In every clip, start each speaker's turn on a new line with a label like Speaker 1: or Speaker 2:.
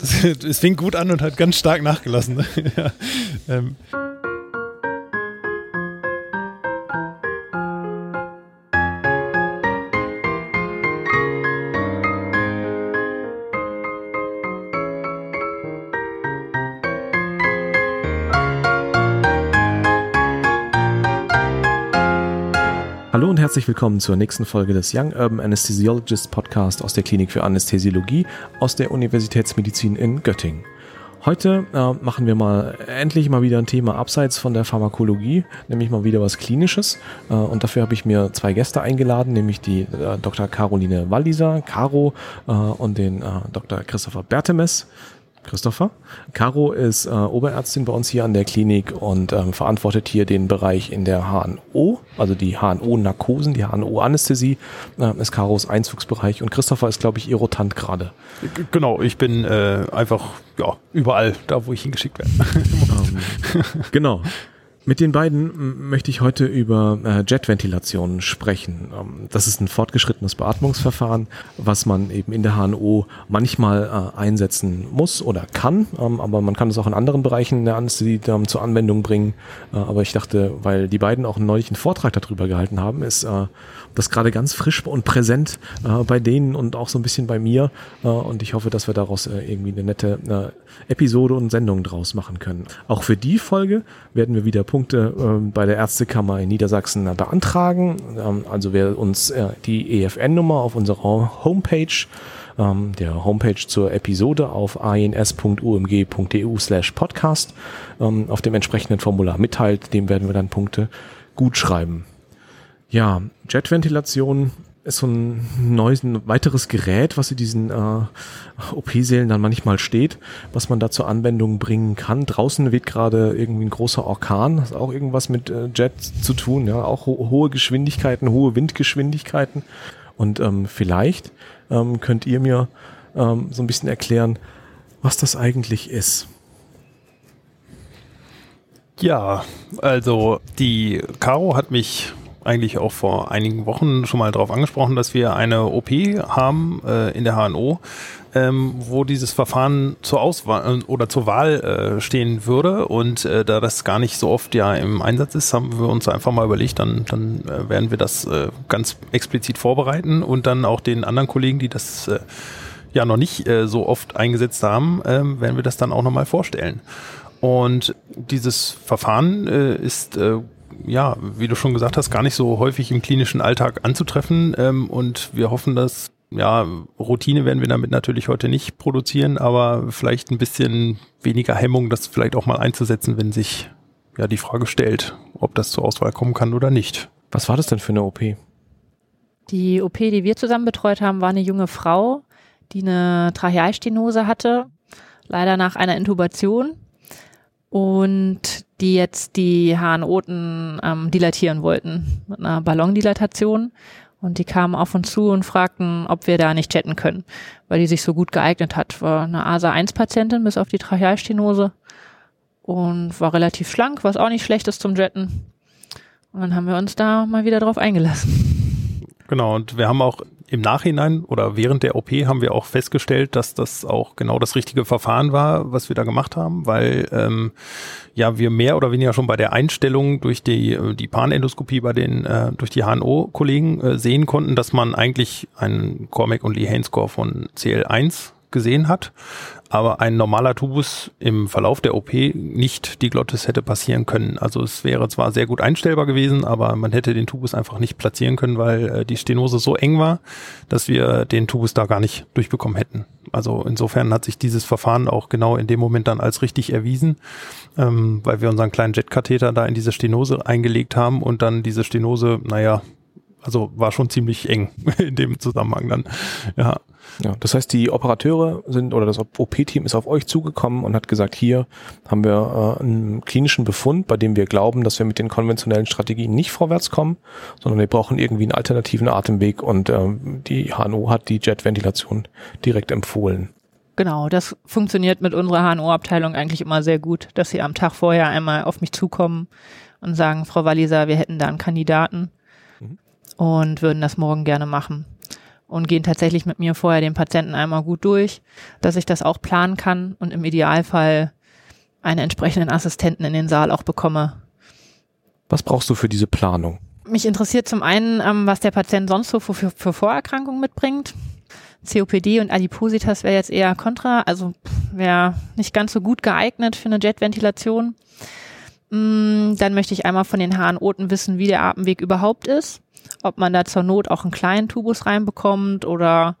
Speaker 1: Es fing gut an und hat ganz stark nachgelassen. ja. ähm.
Speaker 2: Herzlich willkommen zur nächsten Folge des Young Urban Anesthesiologist Podcast aus der Klinik für Anästhesiologie aus der Universitätsmedizin in Göttingen. Heute äh, machen wir mal endlich mal wieder ein Thema abseits von der Pharmakologie, nämlich mal wieder was Klinisches. Äh, und dafür habe ich mir zwei Gäste eingeladen, nämlich die äh, Dr. Caroline Walliser, Caro, äh, und den äh, Dr. Christopher Bertemes. Christopher. Caro ist äh, Oberärztin bei uns hier an der Klinik und ähm, verantwortet hier den Bereich in der HNO, also die HNO-Narkosen, die HNO-Anästhesie äh, ist Caros Einzugsbereich und Christopher ist, glaube ich, ihr Rotant gerade.
Speaker 1: Genau, ich bin äh, einfach ja, überall da, wo ich hingeschickt werde.
Speaker 2: genau. Mit den beiden möchte ich heute über äh, Jetventilation sprechen. Ähm, das ist ein fortgeschrittenes Beatmungsverfahren, was man eben in der HNO manchmal äh, einsetzen muss oder kann, ähm, aber man kann es auch in anderen Bereichen der Anästhesie ähm, zur Anwendung bringen. Äh, aber ich dachte, weil die beiden auch neulich einen Vortrag darüber gehalten haben, ist äh, das gerade ganz frisch und präsent äh, bei denen und auch so ein bisschen bei mir. Äh, und ich hoffe, dass wir daraus äh, irgendwie eine nette äh, Episode und Sendung draus machen können. Auch für die Folge werden wir wieder Punkte äh, bei der Ärztekammer in Niedersachsen äh, beantragen. Ähm, also wer uns äh, die EFN-Nummer auf unserer Homepage ähm, der Homepage zur Episode auf ans.umg.eu slash podcast ähm, auf dem entsprechenden Formular mitteilt, dem werden wir dann Punkte gut schreiben. Ja, Jetventilation ist so ein neues, ein weiteres Gerät, was in diesen äh, OP-Sälen dann manchmal steht, was man da zur Anwendung bringen kann. Draußen weht gerade irgendwie ein großer Orkan, hat auch irgendwas mit äh, Jets zu tun, ja, auch ho hohe Geschwindigkeiten, hohe Windgeschwindigkeiten. Und ähm, vielleicht ähm, könnt ihr mir ähm, so ein bisschen erklären, was das eigentlich ist.
Speaker 1: Ja, also die Caro hat mich eigentlich auch vor einigen Wochen schon mal darauf angesprochen, dass wir eine OP haben äh, in der HNO, ähm, wo dieses Verfahren zur Auswahl äh, oder zur Wahl äh, stehen würde. Und äh, da das gar nicht so oft ja im Einsatz ist, haben wir uns einfach mal überlegt, dann, dann äh, werden wir das äh, ganz explizit vorbereiten und dann auch den anderen Kollegen, die das äh, ja noch nicht äh, so oft eingesetzt haben, äh, werden wir das dann auch nochmal vorstellen. Und dieses Verfahren äh, ist äh, ja, wie du schon gesagt hast, gar nicht so häufig im klinischen Alltag anzutreffen. Ähm, und wir hoffen, dass, ja, Routine werden wir damit natürlich heute nicht produzieren, aber vielleicht ein bisschen weniger Hemmung, das vielleicht auch mal einzusetzen, wenn sich ja die Frage stellt, ob das zur Auswahl kommen kann oder nicht.
Speaker 2: Was war das denn für eine OP?
Speaker 3: Die OP, die wir zusammen betreut haben, war eine junge Frau, die eine Trachealstenose hatte, leider nach einer Intubation und die jetzt die Harnoten ähm, dilatieren wollten mit einer Ballondilatation. Und die kamen auf uns zu und fragten, ob wir da nicht jetten können, weil die sich so gut geeignet hat. War eine ASA-1-Patientin bis auf die Trachealstenose und war relativ schlank, was auch nicht schlecht ist zum Jetten. Und dann haben wir uns da mal wieder drauf eingelassen.
Speaker 1: Genau, und wir haben auch im Nachhinein oder während der OP haben wir auch festgestellt, dass das auch genau das richtige Verfahren war, was wir da gemacht haben, weil ähm, ja wir mehr oder weniger schon bei der Einstellung durch die äh, die Panendoskopie bei den äh, durch die HNO-Kollegen äh, sehen konnten, dass man eigentlich einen Cormac und Lee Score von CL1 gesehen hat aber ein normaler Tubus im Verlauf der OP nicht die Glottis hätte passieren können. Also es wäre zwar sehr gut einstellbar gewesen, aber man hätte den Tubus einfach nicht platzieren können, weil äh, die Stenose so eng war, dass wir den Tubus da gar nicht durchbekommen hätten. Also insofern hat sich dieses Verfahren auch genau in dem Moment dann als richtig erwiesen, ähm, weil wir unseren kleinen Jetkatheter da in diese Stenose eingelegt haben und dann diese Stenose, naja, also war schon ziemlich eng in dem Zusammenhang dann. Ja.
Speaker 2: Ja, das heißt, die Operateure sind oder das OP-Team ist auf euch zugekommen und hat gesagt, hier haben wir äh, einen klinischen Befund, bei dem wir glauben, dass wir mit den konventionellen Strategien nicht vorwärts kommen, sondern wir brauchen irgendwie einen alternativen Atemweg und äh, die HNO hat die Jetventilation direkt empfohlen.
Speaker 3: Genau, das funktioniert mit unserer HNO-Abteilung eigentlich immer sehr gut, dass sie am Tag vorher einmal auf mich zukommen und sagen, Frau Walliser, wir hätten da einen Kandidaten. Und würden das morgen gerne machen. und gehen tatsächlich mit mir vorher den Patienten einmal gut durch, dass ich das auch planen kann und im Idealfall einen entsprechenden Assistenten in den Saal auch bekomme.
Speaker 2: Was brauchst du für diese Planung?
Speaker 3: Mich interessiert zum einen, ähm, was der Patient sonst so für, für, für Vorerkrankungen mitbringt. COPD und Adipositas wäre jetzt eher kontra, also wäre nicht ganz so gut geeignet für eine Jetventilation. Mm, dann möchte ich einmal von den HNOten wissen, wie der Atemweg überhaupt ist. Ob man da zur Not auch einen kleinen Tubus reinbekommt oder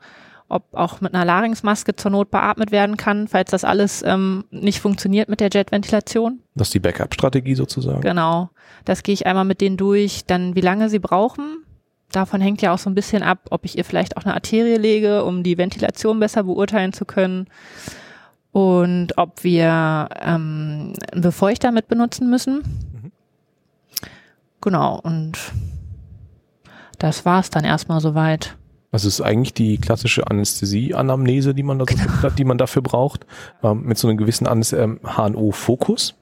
Speaker 3: ob auch mit einer Larynxmaske zur Not beatmet werden kann, falls das alles ähm, nicht funktioniert mit der Jetventilation.
Speaker 2: Das ist die Backup-Strategie sozusagen.
Speaker 3: Genau. Das gehe ich einmal mit denen durch. Dann, wie lange sie brauchen. Davon hängt ja auch so ein bisschen ab, ob ich ihr vielleicht auch eine Arterie lege, um die Ventilation besser beurteilen zu können. Und ob wir ähm, einen Befeuchter mit benutzen müssen. Mhm. Genau. Und das war's dann erstmal soweit.
Speaker 2: Es ist eigentlich die klassische Anästhesie-Anamnese, die man da genau. die man dafür braucht, ähm, mit so einem gewissen ähm, HNO-Fokus.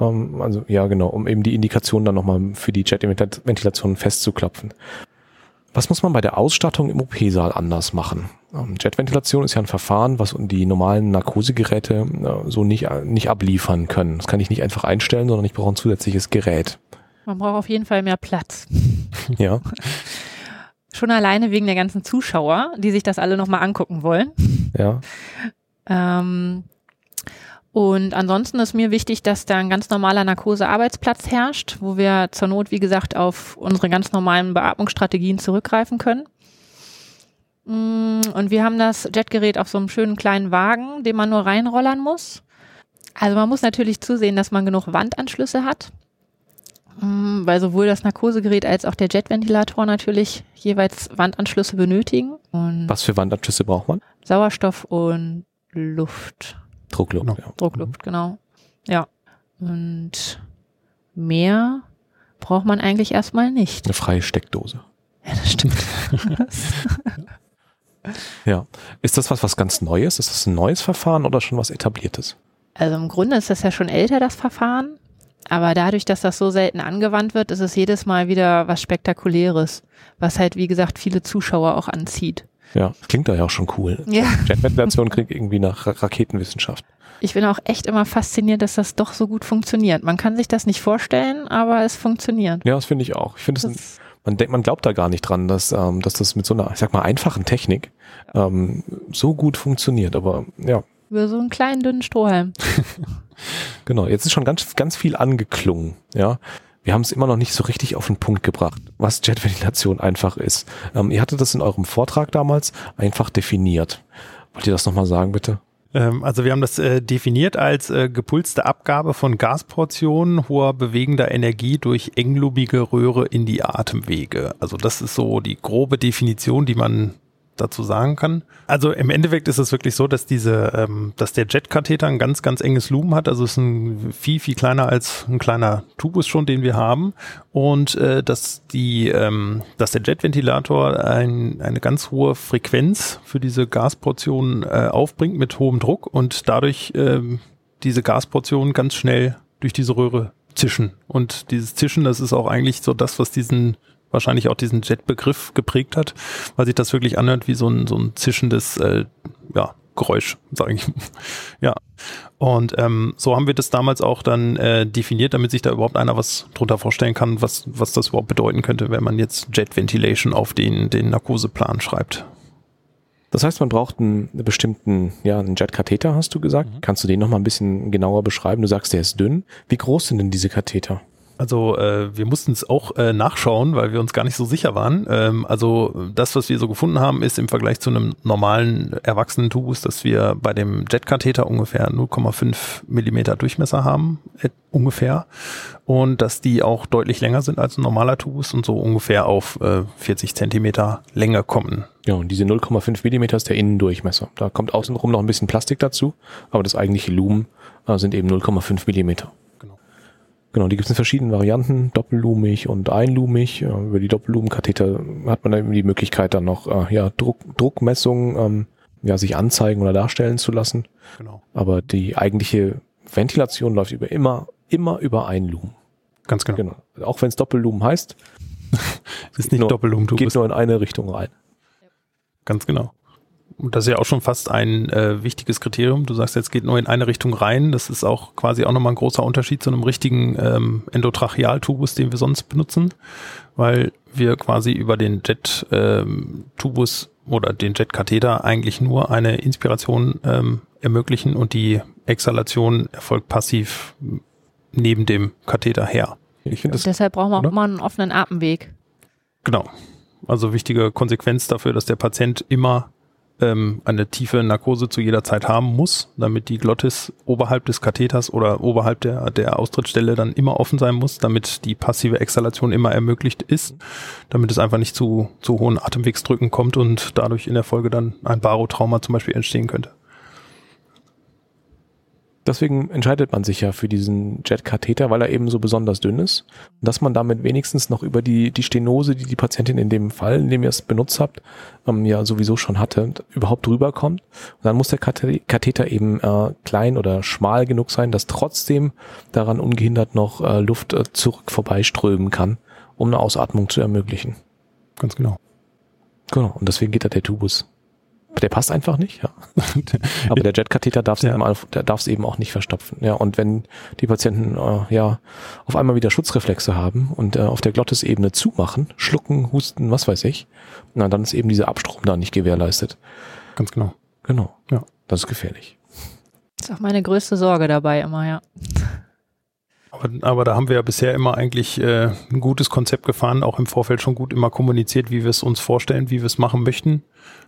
Speaker 2: Ähm, also ja, genau, um eben die Indikation dann nochmal für die Jetventilation festzuklopfen. Was muss man bei der Ausstattung im OP-Saal anders machen? Ähm, Jetventilation ist ja ein Verfahren, was die normalen Narkosegeräte äh, so nicht, äh, nicht abliefern können. Das kann ich nicht einfach einstellen, sondern ich brauche ein zusätzliches Gerät.
Speaker 3: Man braucht auf jeden Fall mehr Platz.
Speaker 2: ja.
Speaker 3: Schon alleine wegen der ganzen Zuschauer, die sich das alle nochmal angucken wollen.
Speaker 2: Ja.
Speaker 3: Ähm, und ansonsten ist mir wichtig, dass da ein ganz normaler Narkosearbeitsplatz herrscht, wo wir zur Not, wie gesagt, auf unsere ganz normalen Beatmungsstrategien zurückgreifen können. Mm, und wir haben das Jetgerät auf so einem schönen kleinen Wagen, den man nur reinrollern muss. Also man muss natürlich zusehen, dass man genug Wandanschlüsse hat. Mm, weil sowohl das Narkosegerät als auch der Jetventilator natürlich jeweils Wandanschlüsse benötigen.
Speaker 2: Und Was für Wandanschlüsse braucht man?
Speaker 3: Sauerstoff und Luft.
Speaker 2: Druckluft, genau.
Speaker 3: ja. Druckluft, genau. Ja. Und mehr braucht man eigentlich erstmal nicht.
Speaker 2: Eine freie Steckdose.
Speaker 3: Ja, das stimmt.
Speaker 2: ja. Ist das was, was ganz Neues? Ist das ein neues Verfahren oder schon was etabliertes?
Speaker 3: Also im Grunde ist das ja schon älter, das Verfahren. Aber dadurch, dass das so selten angewandt wird, ist es jedes Mal wieder was Spektakuläres, was halt, wie gesagt, viele Zuschauer auch anzieht.
Speaker 2: Ja, klingt da ja auch schon cool.
Speaker 3: Ja.
Speaker 2: Jetventilation klingt irgendwie nach Raketenwissenschaft.
Speaker 3: Ich bin auch echt immer fasziniert, dass das doch so gut funktioniert. Man kann sich das nicht vorstellen, aber es funktioniert.
Speaker 2: Ja, das finde ich auch. Ich finde es man denkt, man glaubt da gar nicht dran, dass, ähm, dass das mit so einer, ich sag mal, einfachen Technik ähm, so gut funktioniert. Aber ja,
Speaker 3: über so einen kleinen, dünnen Strohhalm.
Speaker 2: genau, jetzt ist schon ganz, ganz viel angeklungen, ja. Wir haben es immer noch nicht so richtig auf den Punkt gebracht, was Jetventilation einfach ist. Ähm, ihr hattet das in eurem Vortrag damals einfach definiert. Wollt ihr das nochmal sagen, bitte?
Speaker 1: Ähm, also wir haben das äh, definiert als äh, gepulste Abgabe von Gasportionen hoher bewegender Energie durch englubige Röhre in die Atemwege. Also das ist so die grobe Definition, die man dazu sagen kann. Also im Endeffekt ist es wirklich so, dass diese, ähm, dass der Jet-Katheter ein ganz, ganz enges Lumen hat. Also es ist ein viel, viel kleiner als ein kleiner Tubus schon, den wir haben. Und äh, dass die, ähm, dass der Jetventilator ein, eine ganz hohe Frequenz für diese Gasportionen äh, aufbringt mit hohem Druck und dadurch ähm, diese Gasportionen ganz schnell durch diese Röhre zischen. Und dieses Zischen, das ist auch eigentlich so das, was diesen wahrscheinlich auch diesen Jet-Begriff geprägt hat, weil sich das wirklich anhört wie so ein, so ein zischendes äh, ja, Geräusch, sage ich. ja. Und ähm, so haben wir das damals auch dann äh, definiert, damit sich da überhaupt einer was drunter vorstellen kann, was, was das überhaupt bedeuten könnte, wenn man jetzt Jet Ventilation auf den, den Narkoseplan schreibt.
Speaker 2: Das heißt, man braucht einen bestimmten, ja, einen Jet-Katheter, hast du gesagt. Mhm. Kannst du den nochmal ein bisschen genauer beschreiben? Du sagst, der ist dünn. Wie groß sind denn diese Katheter?
Speaker 1: Also äh, wir mussten es auch äh, nachschauen, weil wir uns gar nicht so sicher waren. Ähm, also das, was wir so gefunden haben, ist im Vergleich zu einem normalen erwachsenen Tubus, dass wir bei dem Jetkatheter ungefähr 0,5 Millimeter Durchmesser haben, äh, ungefähr. Und dass die auch deutlich länger sind als ein normaler Tubus und so ungefähr auf äh, 40 Zentimeter Länge kommen.
Speaker 2: Ja, und diese 0,5 Millimeter ist der Innendurchmesser. Da kommt außenrum noch ein bisschen Plastik dazu, aber das eigentliche Lumen äh, sind eben 0,5 Millimeter. Genau, die gibt es in verschiedenen Varianten, doppellumig und einlumig. Über die Doppellumenkatheter hat man dann die Möglichkeit, dann noch äh, ja, Druck, Druckmessungen ähm, ja, sich anzeigen oder darstellen zu lassen. Genau. Aber die eigentliche Ventilation läuft über immer, immer über ein Lumen.
Speaker 1: Ganz genau. genau.
Speaker 2: Auch wenn es Doppellumen heißt.
Speaker 1: ist nicht Doppellumen.
Speaker 2: Geht nur in eine Richtung rein.
Speaker 1: Ganz genau. Und das ist ja auch schon fast ein äh, wichtiges Kriterium. Du sagst, jetzt geht nur in eine Richtung rein. Das ist auch quasi auch nochmal ein großer Unterschied zu einem richtigen ähm, Endotrachealtubus, den wir sonst benutzen, weil wir quasi über den Jet-Tubus ähm, oder den Jet-Katheter eigentlich nur eine Inspiration ähm, ermöglichen und die Exhalation erfolgt passiv neben dem Katheter her.
Speaker 3: Ich das, deshalb brauchen wir auch immer einen offenen Atemweg.
Speaker 1: Genau. Also wichtige Konsequenz dafür, dass der Patient immer ähm, eine tiefe Narkose zu jeder Zeit haben muss, damit die Glottis oberhalb des Katheters oder oberhalb der, der Austrittsstelle dann immer offen sein muss, damit die passive Exhalation immer ermöglicht ist, damit es einfach nicht zu, zu hohen Atemwegsdrücken kommt und dadurch in der Folge dann ein Barotrauma zum Beispiel entstehen könnte.
Speaker 2: Deswegen entscheidet man sich ja für diesen Jet-Katheter, weil er eben so besonders dünn ist. Dass man damit wenigstens noch über die, die Stenose, die die Patientin in dem Fall, in dem ihr es benutzt habt, ähm, ja sowieso schon hatte, überhaupt rüberkommt. Und dann muss der Katheter eben äh, klein oder schmal genug sein, dass trotzdem daran ungehindert noch äh, Luft äh, zurück vorbeiströmen kann, um eine Ausatmung zu ermöglichen.
Speaker 1: Ganz genau.
Speaker 2: Genau. Und deswegen geht da der Tubus. Der passt einfach nicht, ja. Aber der Jetkatheter darf es ja. eben, eben auch nicht verstopfen. Ja, und wenn die Patienten äh, ja auf einmal wieder Schutzreflexe haben und äh, auf der Glottisebene zumachen, schlucken, husten, was weiß ich, na, dann ist eben dieser Abstrom da nicht gewährleistet.
Speaker 1: Ganz genau.
Speaker 2: Genau. Ja. Das ist gefährlich.
Speaker 3: Das ist auch meine größte Sorge dabei immer, ja.
Speaker 1: Aber, aber da haben wir ja bisher immer eigentlich äh, ein gutes Konzept gefahren, auch im Vorfeld schon gut immer kommuniziert, wie wir es uns vorstellen, wie wir es machen möchten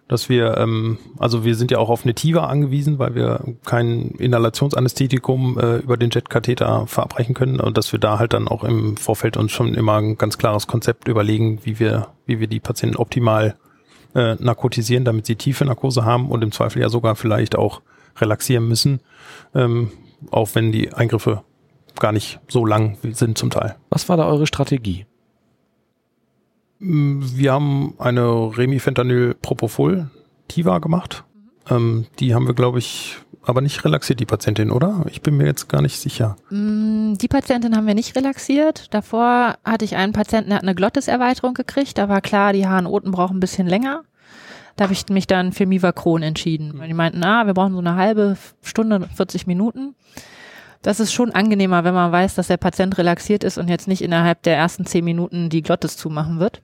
Speaker 1: dass wir, ähm, also wir sind ja auch auf eine TIVA angewiesen, weil wir kein Inhalationsanästhetikum äh, über den Jetkatheter verabreichen können und dass wir da halt dann auch im Vorfeld uns schon immer ein ganz klares Konzept überlegen, wie wir, wie wir die Patienten optimal äh, narkotisieren, damit sie tiefe Narkose haben und im Zweifel ja sogar vielleicht auch relaxieren müssen, ähm, auch wenn die Eingriffe gar nicht so lang sind zum Teil.
Speaker 2: Was war da eure Strategie?
Speaker 1: Wir haben eine Remifentanyl Propofol Tiva gemacht. Mhm. Ähm, die haben wir, glaube ich, aber nicht relaxiert, die Patientin, oder? Ich bin mir jetzt gar nicht sicher.
Speaker 3: Mm, die Patientin haben wir nicht relaxiert. Davor hatte ich einen Patienten, der hat eine Glottiserweiterung gekriegt. Da war klar, die HNOten brauchen ein bisschen länger. Da habe ich mich dann für Mivacron entschieden. Weil die meinten, ah, wir brauchen so eine halbe Stunde, 40 Minuten. Das ist schon angenehmer, wenn man weiß, dass der Patient relaxiert ist und jetzt nicht innerhalb der ersten 10 Minuten die Glottis zumachen wird.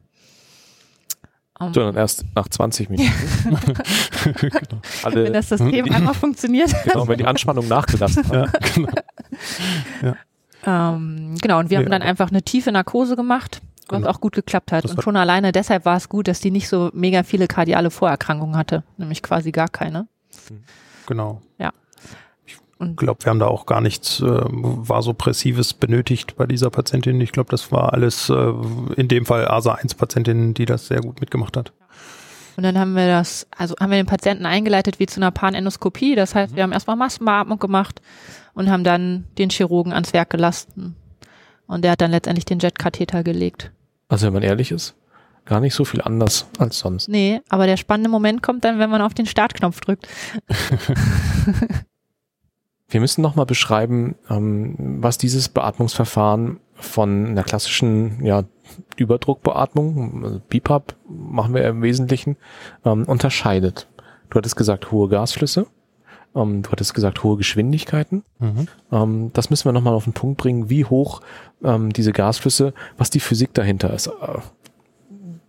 Speaker 2: Um, Sondern erst nach 20 Minuten.
Speaker 3: genau. Alle, wenn das System einmal funktioniert.
Speaker 2: Genau, wenn die Anspannung nachgelassen hat. Ja, genau.
Speaker 3: Ja. Ähm, genau, und wir nee, haben dann einfach eine tiefe Narkose gemacht, was genau. auch gut geklappt hat. Das und schon alleine deshalb war es gut, dass die nicht so mega viele kardiale Vorerkrankungen hatte, nämlich quasi gar keine.
Speaker 1: Genau.
Speaker 3: Ja.
Speaker 1: Ich glaube, wir haben da auch gar nichts äh, Vasopressives benötigt bei dieser Patientin. Ich glaube, das war alles äh, in dem Fall ASA-1-Patientin, die das sehr gut mitgemacht hat.
Speaker 3: Und dann haben wir das, also haben wir den Patienten eingeleitet wie zu einer Panendoskopie. Das heißt, mhm. wir haben erstmal Massenbeatmung gemacht und haben dann den Chirurgen ans Werk gelassen. Und der hat dann letztendlich den Jetkatheter gelegt.
Speaker 2: Also wenn man ehrlich ist, gar nicht so viel anders als sonst.
Speaker 3: Nee, aber der spannende Moment kommt dann, wenn man auf den Startknopf drückt.
Speaker 2: Wir müssen nochmal beschreiben, ähm, was dieses Beatmungsverfahren von einer klassischen ja, Überdruckbeatmung, also BIPAP machen wir im Wesentlichen, ähm, unterscheidet. Du hattest gesagt hohe Gasflüsse, ähm, du hattest gesagt hohe Geschwindigkeiten. Mhm. Ähm, das müssen wir nochmal auf den Punkt bringen, wie hoch ähm, diese Gasflüsse, was die Physik dahinter ist. Äh,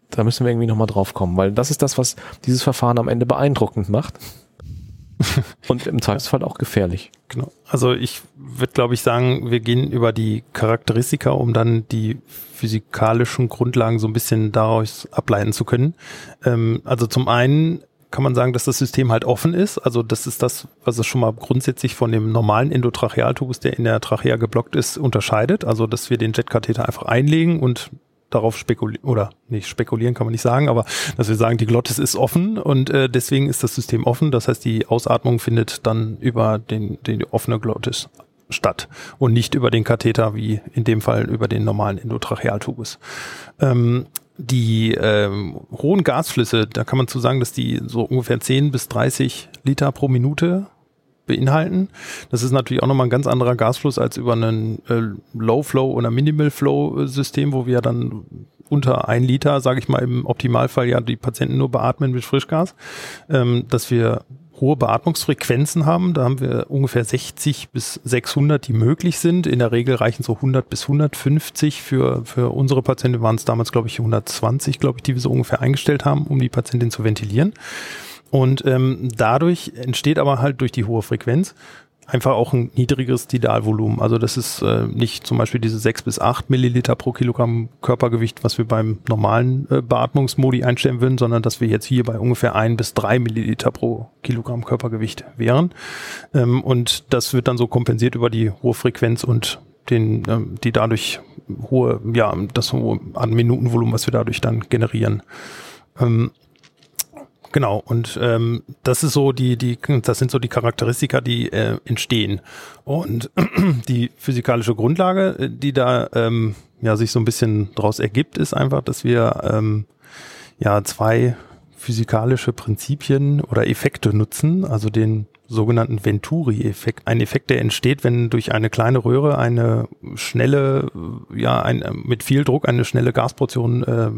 Speaker 2: da müssen wir irgendwie nochmal drauf kommen, weil das ist das, was dieses Verfahren am Ende beeindruckend macht. Und im Zweifelsfall auch gefährlich.
Speaker 1: Genau. Also ich würde, glaube ich, sagen, wir gehen über die Charakteristika, um dann die physikalischen Grundlagen so ein bisschen daraus ableiten zu können. Ähm, also zum einen kann man sagen, dass das System halt offen ist. Also das ist das, was es schon mal grundsätzlich von dem normalen Endotrachealtubus, der in der Trachea geblockt ist, unterscheidet. Also dass wir den Jetkatheter einfach einlegen und darauf spekulieren, oder nicht spekulieren kann man nicht sagen, aber dass wir sagen, die Glottis ist offen und äh, deswegen ist das System offen. Das heißt, die Ausatmung findet dann über den, den offene Glottis statt und nicht über den Katheter, wie in dem Fall über den normalen Endotrachealtubus. Ähm, die ähm, hohen Gasflüsse, da kann man zu sagen, dass die so ungefähr 10 bis 30 Liter pro Minute beinhalten. Das ist natürlich auch nochmal ein ganz anderer Gasfluss als über ein äh, Low-Flow oder Minimal-Flow-System, wo wir dann unter ein Liter, sage ich mal im Optimalfall ja die Patienten nur beatmen mit Frischgas, ähm, dass wir hohe Beatmungsfrequenzen haben. Da haben wir ungefähr 60 bis 600, die möglich sind. In der Regel reichen so 100 bis 150 für, für unsere Patienten. Waren es damals, glaube ich, 120, glaube ich, die wir so ungefähr eingestellt haben, um die Patientin zu ventilieren. Und ähm, dadurch entsteht aber halt durch die hohe Frequenz einfach auch ein niedrigeres Tidalvolumen. Also das ist äh, nicht zum Beispiel diese sechs bis acht Milliliter pro Kilogramm Körpergewicht, was wir beim normalen äh, Beatmungsmodi einstellen würden, sondern dass wir jetzt hier bei ungefähr ein bis drei Milliliter pro Kilogramm Körpergewicht wären. Ähm, und das wird dann so kompensiert über die hohe Frequenz und den, ähm, die dadurch hohe, ja, das hohe an Minutenvolumen, was wir dadurch dann generieren. Ähm, Genau, und ähm, das ist so die, die, das sind so die Charakteristika, die äh, entstehen. Und die physikalische Grundlage, äh, die da ähm, ja sich so ein bisschen daraus ergibt, ist einfach, dass wir ähm, ja zwei physikalische Prinzipien oder Effekte nutzen, also den sogenannten Venturi-Effekt. Ein Effekt, der entsteht, wenn durch eine kleine Röhre eine schnelle, ja, ein, mit viel Druck eine schnelle Gasportion äh,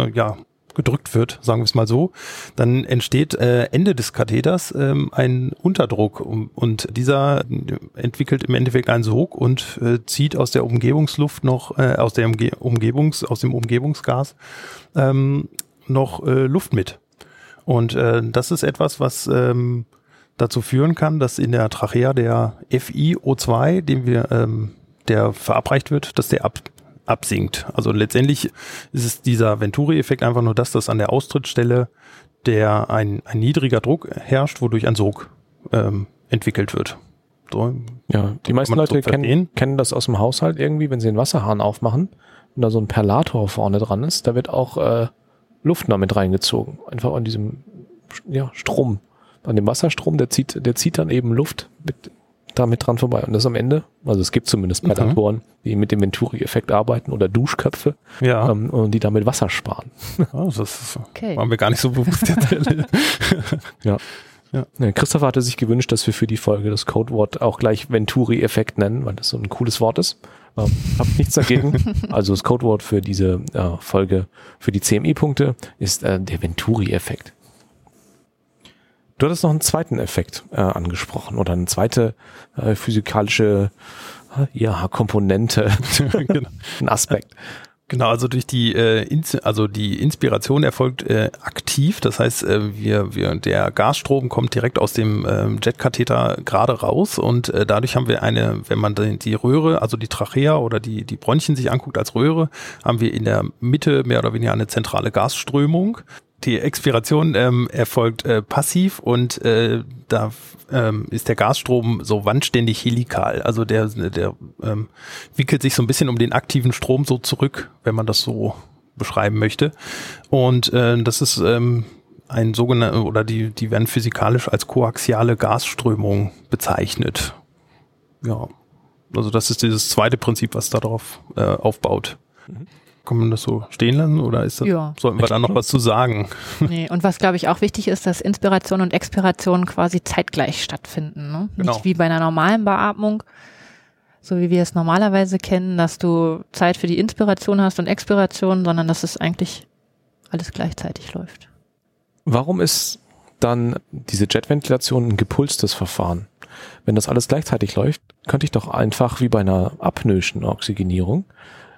Speaker 1: äh, ja, gedrückt wird, sagen wir es mal so, dann entsteht äh, Ende des Katheters ähm, ein Unterdruck und dieser entwickelt im Endeffekt einen Sog und äh, zieht aus der Umgebungsluft noch, äh, aus der Umge Umgebungs, aus dem Umgebungsgas ähm, noch äh, Luft mit. Und äh, das ist etwas, was ähm, dazu führen kann, dass in der Trachea der FiO2, den wir ähm, der verabreicht wird, dass der ab, absinkt. Also letztendlich ist es dieser Venturi-Effekt einfach nur das, dass an der Austrittsstelle der ein, ein niedriger Druck herrscht, wodurch ein Sog ähm, entwickelt wird.
Speaker 2: So, ja, die meisten Leute kennen, kennen das aus dem Haushalt irgendwie, wenn sie den Wasserhahn aufmachen und da so ein Perlator vorne dran ist, da wird auch äh, Luft damit reingezogen. Einfach an diesem ja, Strom. An dem Wasserstrom, der zieht, der zieht dann eben Luft mit damit dran vorbei. Und das am Ende, also es gibt zumindest Predatoren, mhm. die mit dem Venturi-Effekt arbeiten oder Duschköpfe,
Speaker 1: ja.
Speaker 2: ähm, und die damit Wasser sparen.
Speaker 1: Oh, das ist, okay. war mir gar nicht so bewusst.
Speaker 2: ja. Ja. ja. Christopher hatte sich gewünscht, dass wir für die Folge das Codewort auch gleich Venturi-Effekt nennen, weil das so ein cooles Wort ist. Ähm, hab nichts dagegen. also das Codewort für diese äh, Folge, für die CMI-Punkte ist äh, der Venturi-Effekt. Du hattest noch einen zweiten Effekt äh, angesprochen oder eine zweite äh, physikalische äh, ja, Komponente, genau. ein Aspekt.
Speaker 1: Genau, also durch die äh, also die Inspiration erfolgt äh, aktiv, das heißt, äh, wir, wir der Gasstrom kommt direkt aus dem äh, Jetkatheter gerade raus und äh, dadurch haben wir eine, wenn man die, die Röhre, also die Trachea oder die die Bronchien sich anguckt als Röhre, haben wir in der Mitte mehr oder weniger eine zentrale Gasströmung die Expiration ähm, erfolgt äh, passiv und äh, da ähm, ist der Gasstrom so wandständig helikal. Also der, der ähm, wickelt sich so ein bisschen um den aktiven Strom so zurück, wenn man das so beschreiben möchte. Und äh, das ist ähm, ein sogenannter, oder die, die werden physikalisch als koaxiale Gasströmung bezeichnet. Ja. Also das ist dieses zweite Prinzip, was darauf äh, aufbaut. Mhm. Kann man das so stehen lassen oder ist das, ja. sollten wir da noch was zu sagen?
Speaker 3: Nee, und was glaube ich auch wichtig ist, dass Inspiration und Expiration quasi zeitgleich stattfinden. Ne? Genau. Nicht wie bei einer normalen Beatmung, so wie wir es normalerweise kennen, dass du Zeit für die Inspiration hast und Expiration, sondern dass es eigentlich alles gleichzeitig läuft.
Speaker 2: Warum ist dann diese Jetventilation ein gepulstes Verfahren? Wenn das alles gleichzeitig läuft, könnte ich doch einfach wie bei einer apnoischen Oxygenierung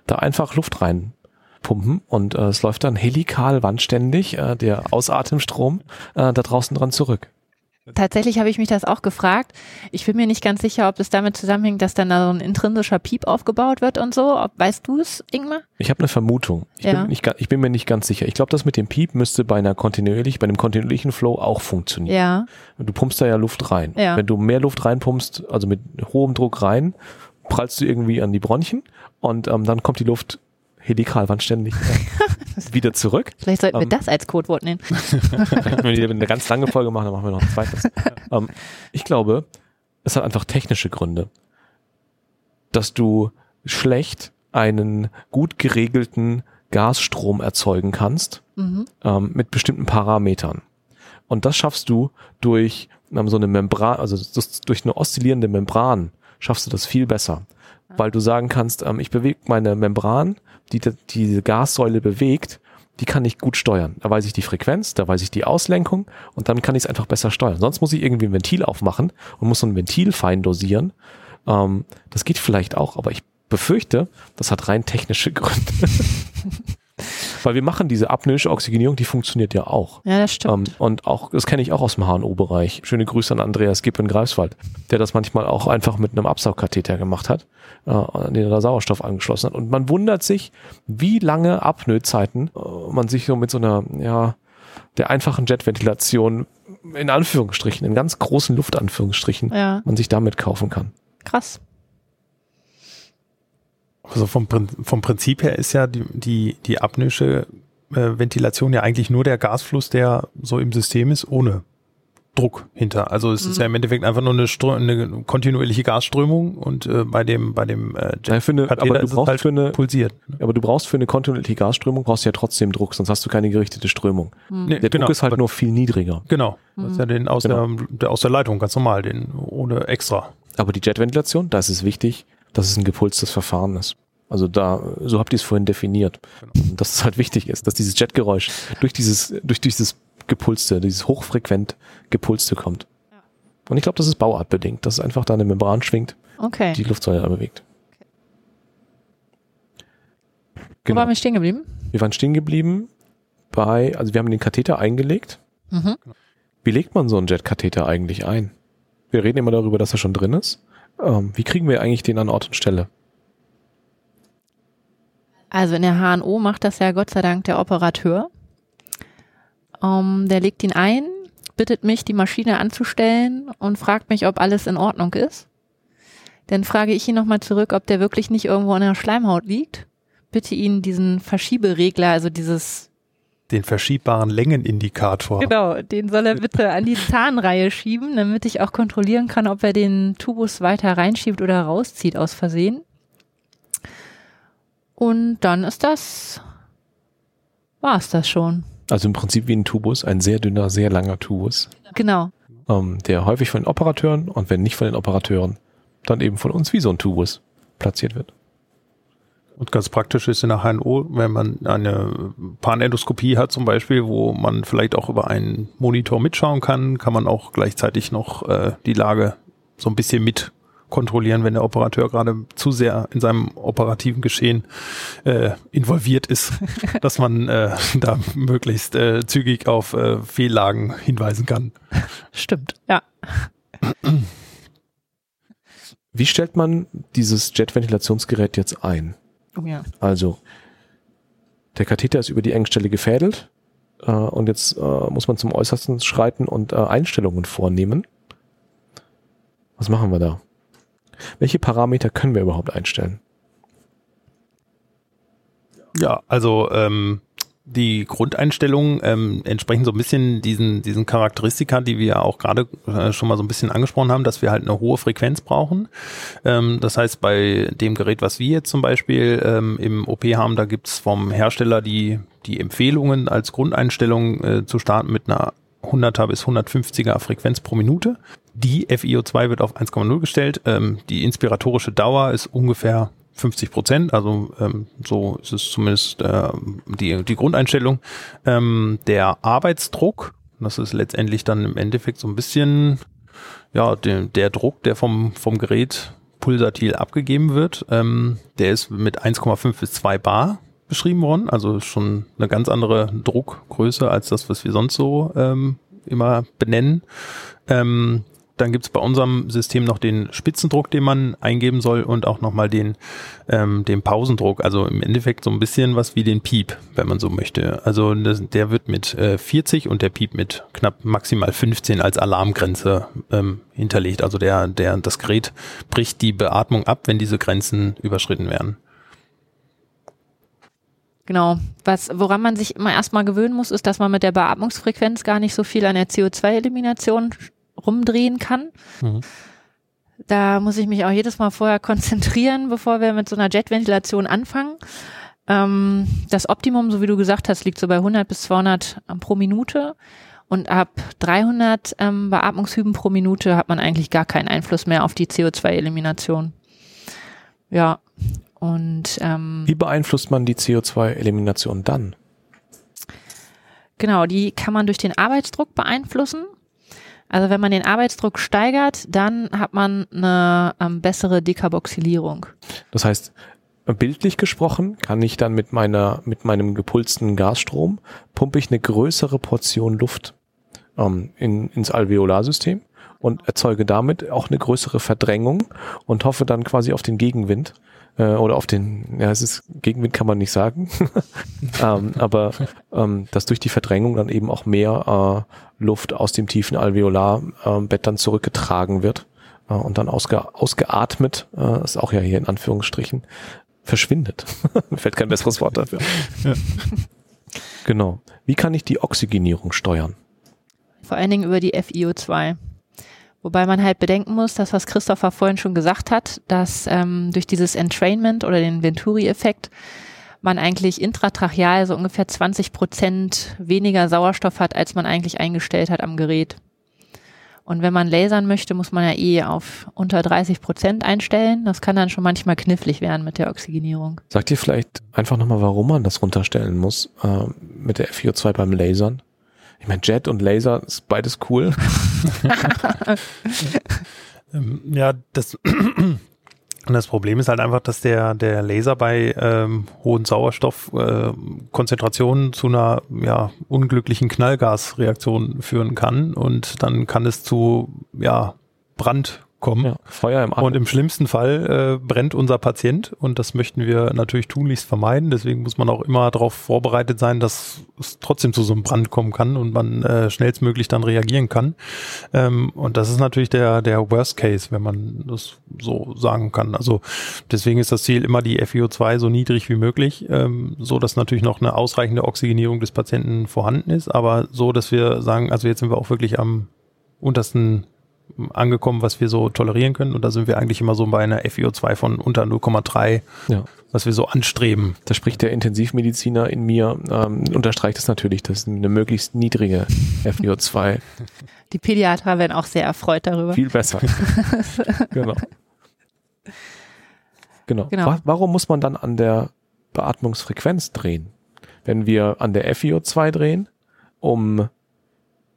Speaker 2: da einfach Luft rein pumpen und äh, es läuft dann helikal wandständig äh, der Ausatemstrom äh, da draußen dran zurück.
Speaker 3: Tatsächlich habe ich mich das auch gefragt. Ich bin mir nicht ganz sicher, ob es damit zusammenhängt, dass dann da so ein intrinsischer Piep aufgebaut wird und so. Ob, weißt du es, Ingmar?
Speaker 2: Ich habe eine Vermutung. Ich, ja. bin nicht, ich bin mir nicht ganz sicher. Ich glaube, das mit dem Piep müsste bei einer kontinuierlich, bei einem kontinuierlichen Flow auch funktionieren.
Speaker 3: Ja.
Speaker 2: Du pumpst da ja Luft rein. Ja. Wenn du mehr Luft reinpumpst, also mit hohem Druck rein, prallst du irgendwie an die Bronchien und ähm, dann kommt die Luft helikal wandständig äh, wieder zurück.
Speaker 3: Vielleicht sollten wir ähm, das als Codewort nennen.
Speaker 2: wenn wir eine ganz lange Folge machen, dann machen wir noch ein zweites. ähm, ich glaube, es hat einfach technische Gründe, dass du schlecht einen gut geregelten Gasstrom erzeugen kannst mhm. ähm, mit bestimmten Parametern. Und das schaffst du durch so eine Membran, also durch eine oszillierende Membran schaffst du das viel besser. weil du sagen kannst, ähm, ich bewege meine Membran, die die diese Gassäule bewegt, die kann ich gut steuern. Da weiß ich die Frequenz, da weiß ich die Auslenkung und dann kann ich es einfach besser steuern. Sonst muss ich irgendwie ein Ventil aufmachen und muss so ein Ventil fein dosieren. Ähm, das geht vielleicht auch, aber ich befürchte, das hat rein technische Gründe. Weil wir machen diese apnoische Oxygenierung, die funktioniert ja auch.
Speaker 3: Ja, das stimmt.
Speaker 2: Ähm, und auch, das kenne ich auch aus dem HNO-Bereich. Schöne Grüße an Andreas Gipp in Greifswald, der das manchmal auch einfach mit einem Absaugkatheter gemacht hat, äh, an den er da Sauerstoff angeschlossen hat. Und man wundert sich, wie lange Apnoe-Zeiten äh, man sich so mit so einer, ja, der einfachen Jetventilation in Anführungsstrichen, in ganz großen Luftanführungsstrichen,
Speaker 3: ja,
Speaker 2: man sich damit kaufen kann.
Speaker 3: krass.
Speaker 1: Also vom, vom Prinzip her ist ja die, die, die apnische äh, Ventilation ja eigentlich nur der Gasfluss, der so im System ist, ohne Druck hinter. Also es ist
Speaker 3: Mhm.
Speaker 1: ja im Endeffekt einfach nur eine, Strö eine kontinuierliche Gasströmung und äh, bei dem, bei dem äh,
Speaker 2: Ja, für eine, aber du
Speaker 1: ist
Speaker 2: brauchst
Speaker 1: halt
Speaker 2: für eine,
Speaker 1: pulsiert.
Speaker 2: aber du brauchst für eine kontinuierliche Gasströmung brauchst du ja trotzdem Druck, sonst hast du keine gerichtete Strömung.
Speaker 1: Nee,
Speaker 2: Der Druck ist halt
Speaker 1: aber-
Speaker 2: nur viel niedriger.
Speaker 1: Genau. Das ist ja den aus,
Speaker 2: Genau.
Speaker 1: der, der, aus der Leitung, ganz normal, den ohne extra.
Speaker 2: Aber die Jetventilation, da ist es wichtig, dass es ein gepulstes Verfahren ist. Also da, so habt ihr es vorhin definiert. Und dass es halt wichtig ist, dass dieses Jetgeräusch durch dieses, durch dieses gepulste, dieses hochfrequent gepulste kommt. Und ich glaube, das ist bauartbedingt, dass es einfach da eine Membran schwingt,
Speaker 3: Okay.
Speaker 2: die Luftsäule da bewegt.
Speaker 3: Wo
Speaker 2: Genau.
Speaker 3: waren wir stehen geblieben?
Speaker 2: Wir waren stehen geblieben bei, also wir haben den Katheter eingelegt.
Speaker 3: Mhm.
Speaker 2: Wie legt man so einen Jetkatheter eigentlich ein? Wir reden immer darüber, dass er schon drin ist. Ähm, wie kriegen wir eigentlich den an Ort und Stelle?
Speaker 3: Also in der HNO macht das ja Gott sei Dank der Operateur. Ähm, der legt ihn ein, bittet mich, die Maschine anzustellen und fragt mich, ob alles in Ordnung ist. Dann frage ich ihn nochmal zurück, ob der wirklich nicht irgendwo in der Schleimhaut liegt. Bitte ihn diesen Verschieberegler, also dieses
Speaker 1: Den verschiebbaren Längenindikator.
Speaker 3: Genau, den soll er bitte an die Zahnreihe schieben, damit ich auch kontrollieren kann, ob er den Tubus weiter reinschiebt oder rauszieht aus Versehen. Und dann ist das, war's das schon.
Speaker 2: Also im Prinzip wie ein Tubus, ein sehr dünner, sehr langer Tubus,
Speaker 3: Genau.
Speaker 2: ähm, der häufig von den Operateuren und wenn nicht von den Operateuren, dann eben von uns wie so ein Tubus platziert wird.
Speaker 1: Und ganz praktisch ist in der HNO, wenn man eine Panendoskopie hat zum Beispiel, wo man vielleicht auch über einen Monitor mitschauen kann, kann man auch gleichzeitig noch äh, die Lage so ein bisschen mit kontrollieren, wenn der Operateur gerade zu sehr in seinem operativen Geschehen äh, involviert ist, dass man äh, da möglichst äh, zügig auf äh, Fehllagen hinweisen kann.
Speaker 3: Stimmt. Ja.
Speaker 2: Wie stellt man dieses Jetventilationsgerät jetzt ein?
Speaker 3: Oh ja.
Speaker 2: Also, der Katheter ist über die Engstelle gefädelt äh, und jetzt äh, muss man zum Äußersten schreiten und äh, Einstellungen vornehmen. Was machen wir da? Welche Parameter können wir überhaupt einstellen?
Speaker 1: Ja, also ähm, die Grundeinstellungen ähm, entsprechen so ein bisschen diesen, diesen Charakteristika, die wir auch gerade äh, schon mal so ein bisschen angesprochen haben, dass wir halt eine hohe Frequenz brauchen. Ähm, das heißt, bei dem Gerät, was wir jetzt zum Beispiel ähm, im OP haben, da gibt's vom Hersteller die, die Empfehlungen als Grundeinstellung äh, zu starten mit einer 100er bis 150er Frequenz pro Minute. Die FiO2 wird auf 1,0 gestellt. Ähm, die inspiratorische Dauer ist ungefähr 50 Prozent, also ähm, so ist es zumindest äh, die, die Grundeinstellung. Ähm, der Arbeitsdruck, das ist letztendlich dann im Endeffekt so ein bisschen ja der, der Druck, der vom, vom Gerät pulsatil abgegeben wird, ähm, der ist mit 1,5 bis 2 Bar beschrieben worden, also schon eine ganz andere Druckgröße als das, was wir sonst so ähm, immer benennen. Ähm, dann gibt's bei unserem System noch den Spitzendruck, den man eingeben soll und auch nochmal den, ähm, den Pausendruck. Also im Endeffekt so ein bisschen was wie den Piep, wenn man so möchte. Also das, der wird mit äh, 40 und der Piep mit knapp maximal 15 als Alarmgrenze ähm, hinterlegt. Also der, der, das Gerät bricht die Beatmung ab, wenn diese Grenzen überschritten werden.
Speaker 3: Genau. Was, woran man sich immer erstmal gewöhnen muss, ist, dass man mit der Beatmungsfrequenz gar nicht so viel an der CO2-Elimination rumdrehen kann.
Speaker 1: Mhm.
Speaker 3: Da muss ich mich auch jedes Mal vorher konzentrieren, bevor wir mit so einer Jetventilation anfangen. Ähm, das Optimum, so wie du gesagt hast, liegt so bei 100 bis 200 pro Minute. Und ab 300 ähm, Beatmungshüben pro Minute hat man eigentlich gar keinen Einfluss mehr auf die CO2-Elimination. Ja. Und ähm,
Speaker 2: Wie beeinflusst man die CO2-Elimination dann?
Speaker 3: Genau, die kann man durch den Arbeitsdruck beeinflussen. Also wenn man den Arbeitsdruck steigert, dann hat man eine ähm, bessere Dekarboxylierung.
Speaker 2: Das heißt, bildlich gesprochen kann ich dann mit meiner, mit meinem gepulsten Gasstrom pumpe ich eine größere Portion Luft ähm, in, ins Alveolarsystem und erzeuge damit auch eine größere Verdrängung und hoffe dann quasi auf den Gegenwind äh, oder auf den, ja, es ist Gegenwind kann man nicht sagen, ähm, aber ähm, dass durch die Verdrängung dann eben auch mehr äh, Luft aus dem tiefen Alveolarbett äh, dann zurückgetragen wird äh, und dann ausge, ausgeatmet, äh, ist auch ja hier in Anführungsstrichen, verschwindet. Mir fällt kein besseres Wort dafür. Ja. Genau. Wie kann ich die Oxygenierung steuern?
Speaker 3: Vor allen Dingen über die FiO2. Wobei man halt bedenken muss, dass was Christopher vorhin schon gesagt hat, dass ähm, durch dieses Entrainment oder den Venturi-Effekt man eigentlich intratracheal so ungefähr 20 Prozent weniger Sauerstoff hat, als man eigentlich eingestellt hat am Gerät. Und wenn man lasern möchte, muss man ja eh auf unter 30 Prozent einstellen. Das kann dann schon manchmal knifflig werden mit der Oxygenierung.
Speaker 2: Sagt ihr vielleicht einfach nochmal, warum man das runterstellen muss äh, mit der FiO2 beim Lasern? Ich meine, Jet und Laser ist beides cool.
Speaker 1: Ähm, ja, das, das Problem ist halt einfach, dass der, der Laser bei ähm, hohen Sauerstoffkonzentrationen äh, zu einer ja, unglücklichen Knallgasreaktion führen kann und dann kann es zu ja, Brand kommen. Ja,
Speaker 2: Feuer im
Speaker 1: Atmen. Und im schlimmsten Fall äh, brennt unser Patient und das möchten wir natürlich tunlichst vermeiden. Deswegen muss man auch immer darauf vorbereitet sein, dass es trotzdem zu so einem Brand kommen kann und man äh, schnellstmöglich dann reagieren kann. Ähm, und das ist natürlich der, der Worst Case, wenn man das so sagen kann. Also deswegen ist das Ziel immer die FiO2 so niedrig wie möglich, ähm, so dass natürlich noch eine ausreichende Oxygenierung des Patienten vorhanden ist, aber so, dass wir sagen, also jetzt sind wir auch wirklich am untersten angekommen, was wir so tolerieren können. Und da sind wir eigentlich immer so bei einer FiO2 von unter 0,3, ja. was wir so anstreben.
Speaker 2: Da spricht der Intensivmediziner in mir, ähm, unterstreicht es natürlich, das ist eine möglichst niedrige FiO2.
Speaker 3: Die Pädiater werden auch sehr erfreut darüber.
Speaker 2: Viel besser. genau. Genau. genau. Warum muss man dann an der Beatmungsfrequenz drehen? Wenn wir an der FiO2 drehen, um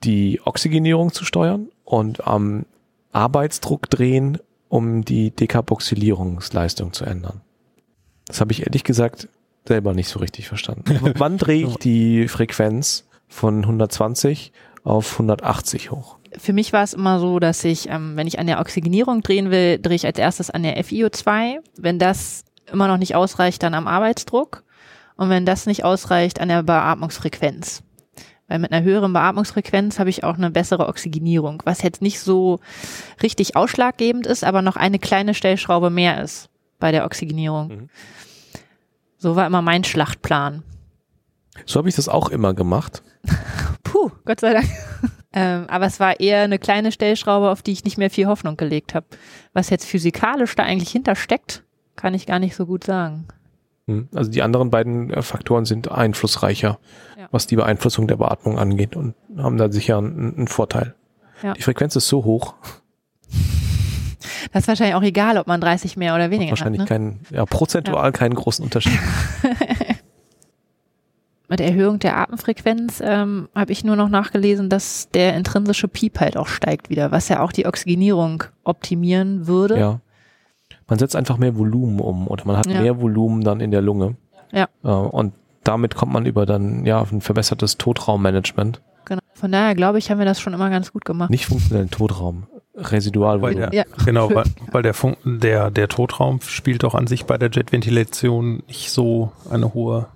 Speaker 2: die Oxygenierung zu steuern und am Arbeitsdruck drehen, um die Dekarboxylierungsleistung zu ändern. Das habe ich ehrlich gesagt selber nicht so richtig verstanden. Wann drehe ich die Frequenz von 120 auf 180 hoch?
Speaker 3: Für mich war es immer so, dass ich, ähm, wenn ich an der Oxygenierung drehen will, drehe ich als erstes an der FiO2. Wenn das immer noch nicht ausreicht, dann am Arbeitsdruck. Und wenn das nicht ausreicht, an der Beatmungsfrequenz. Weil mit einer höheren Beatmungsfrequenz habe ich auch eine bessere Oxygenierung, was jetzt nicht so richtig ausschlaggebend ist, aber noch eine kleine Stellschraube mehr ist bei der Oxygenierung. Mhm. So war immer mein Schlachtplan.
Speaker 2: So habe ich das auch immer gemacht.
Speaker 3: Puh, Gott sei Dank. ähm, aber es war eher eine kleine Stellschraube, auf die ich nicht mehr viel Hoffnung gelegt habe. Was jetzt physikalisch da eigentlich hintersteckt, kann ich gar nicht so gut sagen.
Speaker 2: Hm. Also die anderen beiden äh, Faktoren sind einflussreicher, ja. was die Beeinflussung der Beatmung angeht und haben da sicher einen, einen Vorteil. Ja. Die Frequenz ist so hoch.
Speaker 3: Das ist wahrscheinlich auch egal, ob man 30 mehr oder weniger
Speaker 2: wahrscheinlich
Speaker 3: hat.
Speaker 2: Wahrscheinlich ne? keinen, ja, prozentual ja. keinen großen Unterschied.
Speaker 3: Mit Erhöhung der Atemfrequenz ähm, habe ich nur noch nachgelesen, dass der intrinsische Piep halt auch steigt wieder, was ja auch die Oxygenierung optimieren würde.
Speaker 2: Ja man setzt einfach mehr Volumen um oder man hat ja. mehr Volumen dann in der Lunge.
Speaker 3: Ja.
Speaker 2: Äh, und damit kommt man über dann ja ein verbessertes Totraummanagement.
Speaker 3: Genau. Von daher glaube ich, haben wir das schon immer ganz gut gemacht.
Speaker 2: Nicht funktionellen Totraum. Residualvolumen.
Speaker 1: Ja. Genau, weil, weil der, Funk, der, der Totraum spielt auch an sich bei der Jetventilation nicht so eine hohe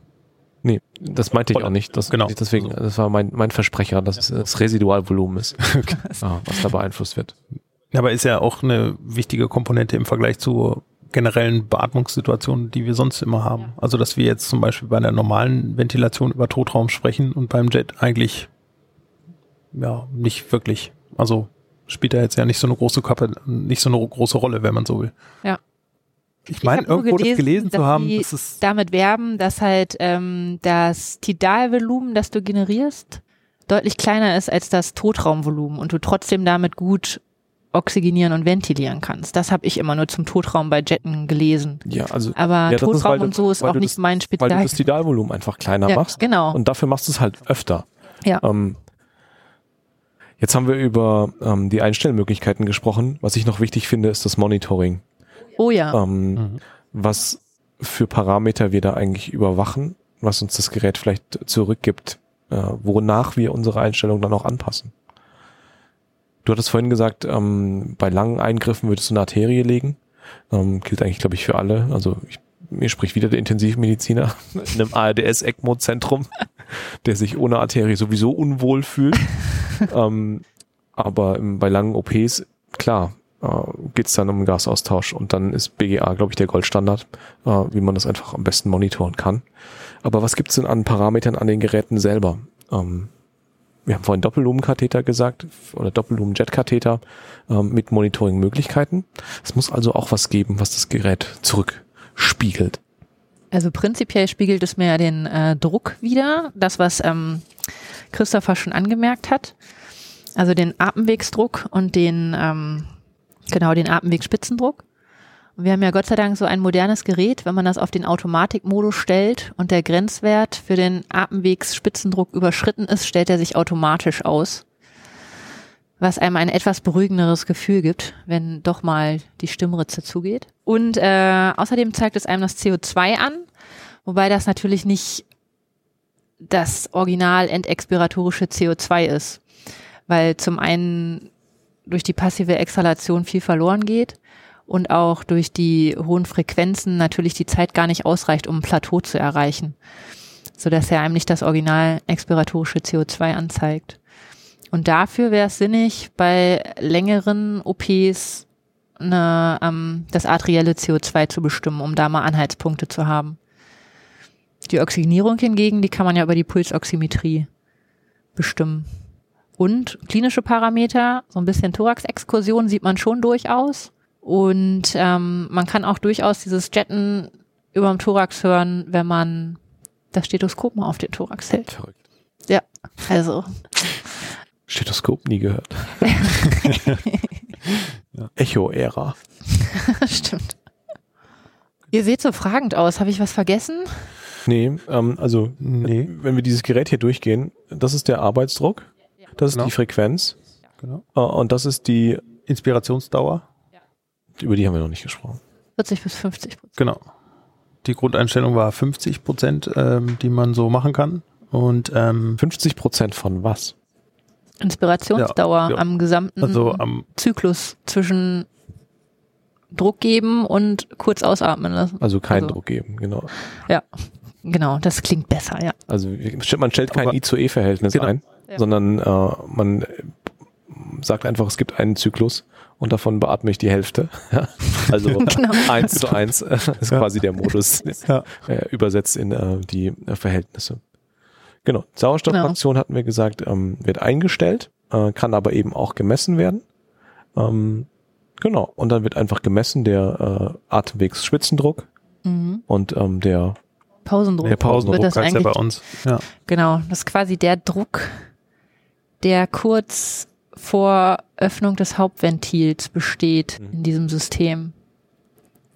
Speaker 2: Nee, das meinte ich auch nicht. Das, genau. Deswegen, das war mein, mein Versprecher, dass es das Residualvolumen ist, ah, was da beeinflusst wird.
Speaker 1: Aber ist ja auch eine wichtige Komponente im Vergleich zu generellen Beatmungssituationen, die wir sonst immer haben. Also dass wir jetzt zum Beispiel bei einer normalen Ventilation über Totraum sprechen und beim Jet eigentlich ja nicht wirklich. Also spielt er jetzt ja nicht so eine große Kappe, nicht so eine große Rolle, wenn man so will.
Speaker 3: Ja.
Speaker 1: Ich meine, irgendwo gelesen, das gelesen zu haben,
Speaker 3: dass es damit werben, dass halt ähm, das Tidalvolumen, das du generierst, deutlich kleiner ist als das Totraumvolumen und du trotzdem damit gut oxygenieren und ventilieren kannst. Das habe ich immer nur zum Totraum bei Jetten gelesen.
Speaker 2: Ja, also
Speaker 3: Aber
Speaker 2: ja, ist,
Speaker 3: Totraum
Speaker 2: du-
Speaker 3: und so ist auch nicht
Speaker 2: das-
Speaker 3: mein
Speaker 2: weil du
Speaker 3: Spezial.
Speaker 2: das Tidalvolumen einfach kleiner
Speaker 3: Ja,
Speaker 2: machst.
Speaker 3: genau.
Speaker 2: Und dafür machst du es halt öfter.
Speaker 3: Ja.
Speaker 2: Ähm, jetzt haben wir über ähm, die Einstellmöglichkeiten gesprochen. Was ich noch wichtig finde, ist das Monitoring.
Speaker 3: Oh ja.
Speaker 2: Ähm,
Speaker 1: Mhm.
Speaker 2: Was für Parameter wir da eigentlich überwachen, was uns das Gerät vielleicht zurückgibt, äh, wonach wir unsere Einstellung dann auch anpassen. Du hattest vorhin gesagt, ähm, bei langen Eingriffen würdest du eine Arterie legen. Ähm, gilt eigentlich, glaube ich, für alle. Also ich, mir spricht wieder der Intensivmediziner in einem ARDS-ECMO-Zentrum, der sich ohne Arterie sowieso unwohl fühlt. ähm, aber bei langen OPs, klar, äh, geht es dann um Gasaustausch und dann ist BGA, glaube ich, der Goldstandard, äh, wie man das einfach am besten monitoren kann. Aber was gibt's denn an Parametern an den Geräten selber? Ähm, wir haben vorhin Doppellumenkatheter gesagt oder Doppellumen-Jet-Katheter ähm, mit Monitoring-Möglichkeiten. Es muss also auch was geben, was das Gerät zurückspiegelt.
Speaker 3: Also prinzipiell spiegelt es mir ja den äh, Druck wieder, das was ähm, Christopher schon angemerkt hat. Also den Atemwegsdruck und den ähm, genau den Atemwegsspitzendruck. Wir haben ja Gott sei Dank so ein modernes Gerät, wenn man das auf den Automatikmodus stellt und der Grenzwert für den Atemwegsspitzendruck überschritten ist, stellt er sich automatisch aus. Was einem ein etwas beruhigenderes Gefühl gibt, wenn doch mal die Stimmritze zugeht. Und äh, außerdem zeigt es einem das CO2 an, wobei das natürlich nicht das original endexpiratorische CO2 ist, weil zum einen durch die passive Exhalation viel verloren geht und auch durch die hohen Frequenzen natürlich die Zeit gar nicht ausreicht, um ein Plateau zu erreichen, so dass er einem nicht das original expiratorische CO2 anzeigt. Und dafür wäre es sinnig, bei längeren OPs eine, ähm, das arterielle CO2 zu bestimmen, um da mal Anhaltspunkte zu haben. Die Oxygenierung hingegen, die kann man ja über die Pulsoximetrie bestimmen. Und klinische Parameter, so ein bisschen Thorax-Exkursion sieht man schon durchaus. Und ähm, man kann auch durchaus dieses Jetten über dem Thorax hören, wenn man das Stethoskop mal auf den Thorax hält.
Speaker 2: Verrückt.
Speaker 3: Ja, also
Speaker 2: Stethoskop nie gehört. Echo-Ära.
Speaker 3: stimmt. Ihr seht so fragend aus. Habe ich was vergessen?
Speaker 2: Nee, ähm, also
Speaker 1: Nee,
Speaker 2: wenn wir dieses Gerät hier durchgehen, das ist der Arbeitsdruck, das ist
Speaker 1: Genau.
Speaker 2: die Frequenz
Speaker 1: genau.
Speaker 2: äh, und das ist die,
Speaker 1: Inspirationsdauer,
Speaker 2: über die haben wir noch nicht gesprochen.
Speaker 3: 40 bis 50 Prozent.
Speaker 1: genau. Die Grundeinstellung war 50 Prozent, ähm, die man so machen kann. Und ähm,
Speaker 2: 50 Prozent von was?
Speaker 3: Inspirationsdauer
Speaker 1: Ja, ja.
Speaker 3: am gesamten
Speaker 1: also am
Speaker 3: Zyklus zwischen Druck geben und kurz ausatmen lassen.
Speaker 2: Also keinen
Speaker 3: Also-
Speaker 2: Druck geben, genau.
Speaker 3: Ja, genau, das klingt besser, ja.
Speaker 2: Also man stellt kein
Speaker 1: Aber-
Speaker 2: I zu E-Verhältnis
Speaker 1: Genau.
Speaker 2: ein,
Speaker 3: Ja.
Speaker 2: sondern äh, man sagt einfach, es gibt einen Zyklus und davon beatme ich die Hälfte. Also
Speaker 3: Genau.
Speaker 2: eins zu eins ist
Speaker 1: Ja.
Speaker 2: quasi der Modus
Speaker 1: Ja.
Speaker 2: äh, übersetzt in äh, die äh, Verhältnisse. Genau. Sauerstofffraktion hatten wir gesagt, ähm, wird eingestellt, äh, kann aber eben auch gemessen werden. Ähm, genau. Und dann wird einfach gemessen der äh, Atemwegsspitzendruck
Speaker 3: Mhm.
Speaker 2: und ähm, der
Speaker 3: Pausendruck.
Speaker 1: der Pausendruck
Speaker 3: wird das
Speaker 1: heißt ja bei uns. Ja.
Speaker 3: Genau, das ist quasi der Druck, der kurz vor Öffnung des Hauptventils besteht
Speaker 2: Mhm.
Speaker 3: in diesem System.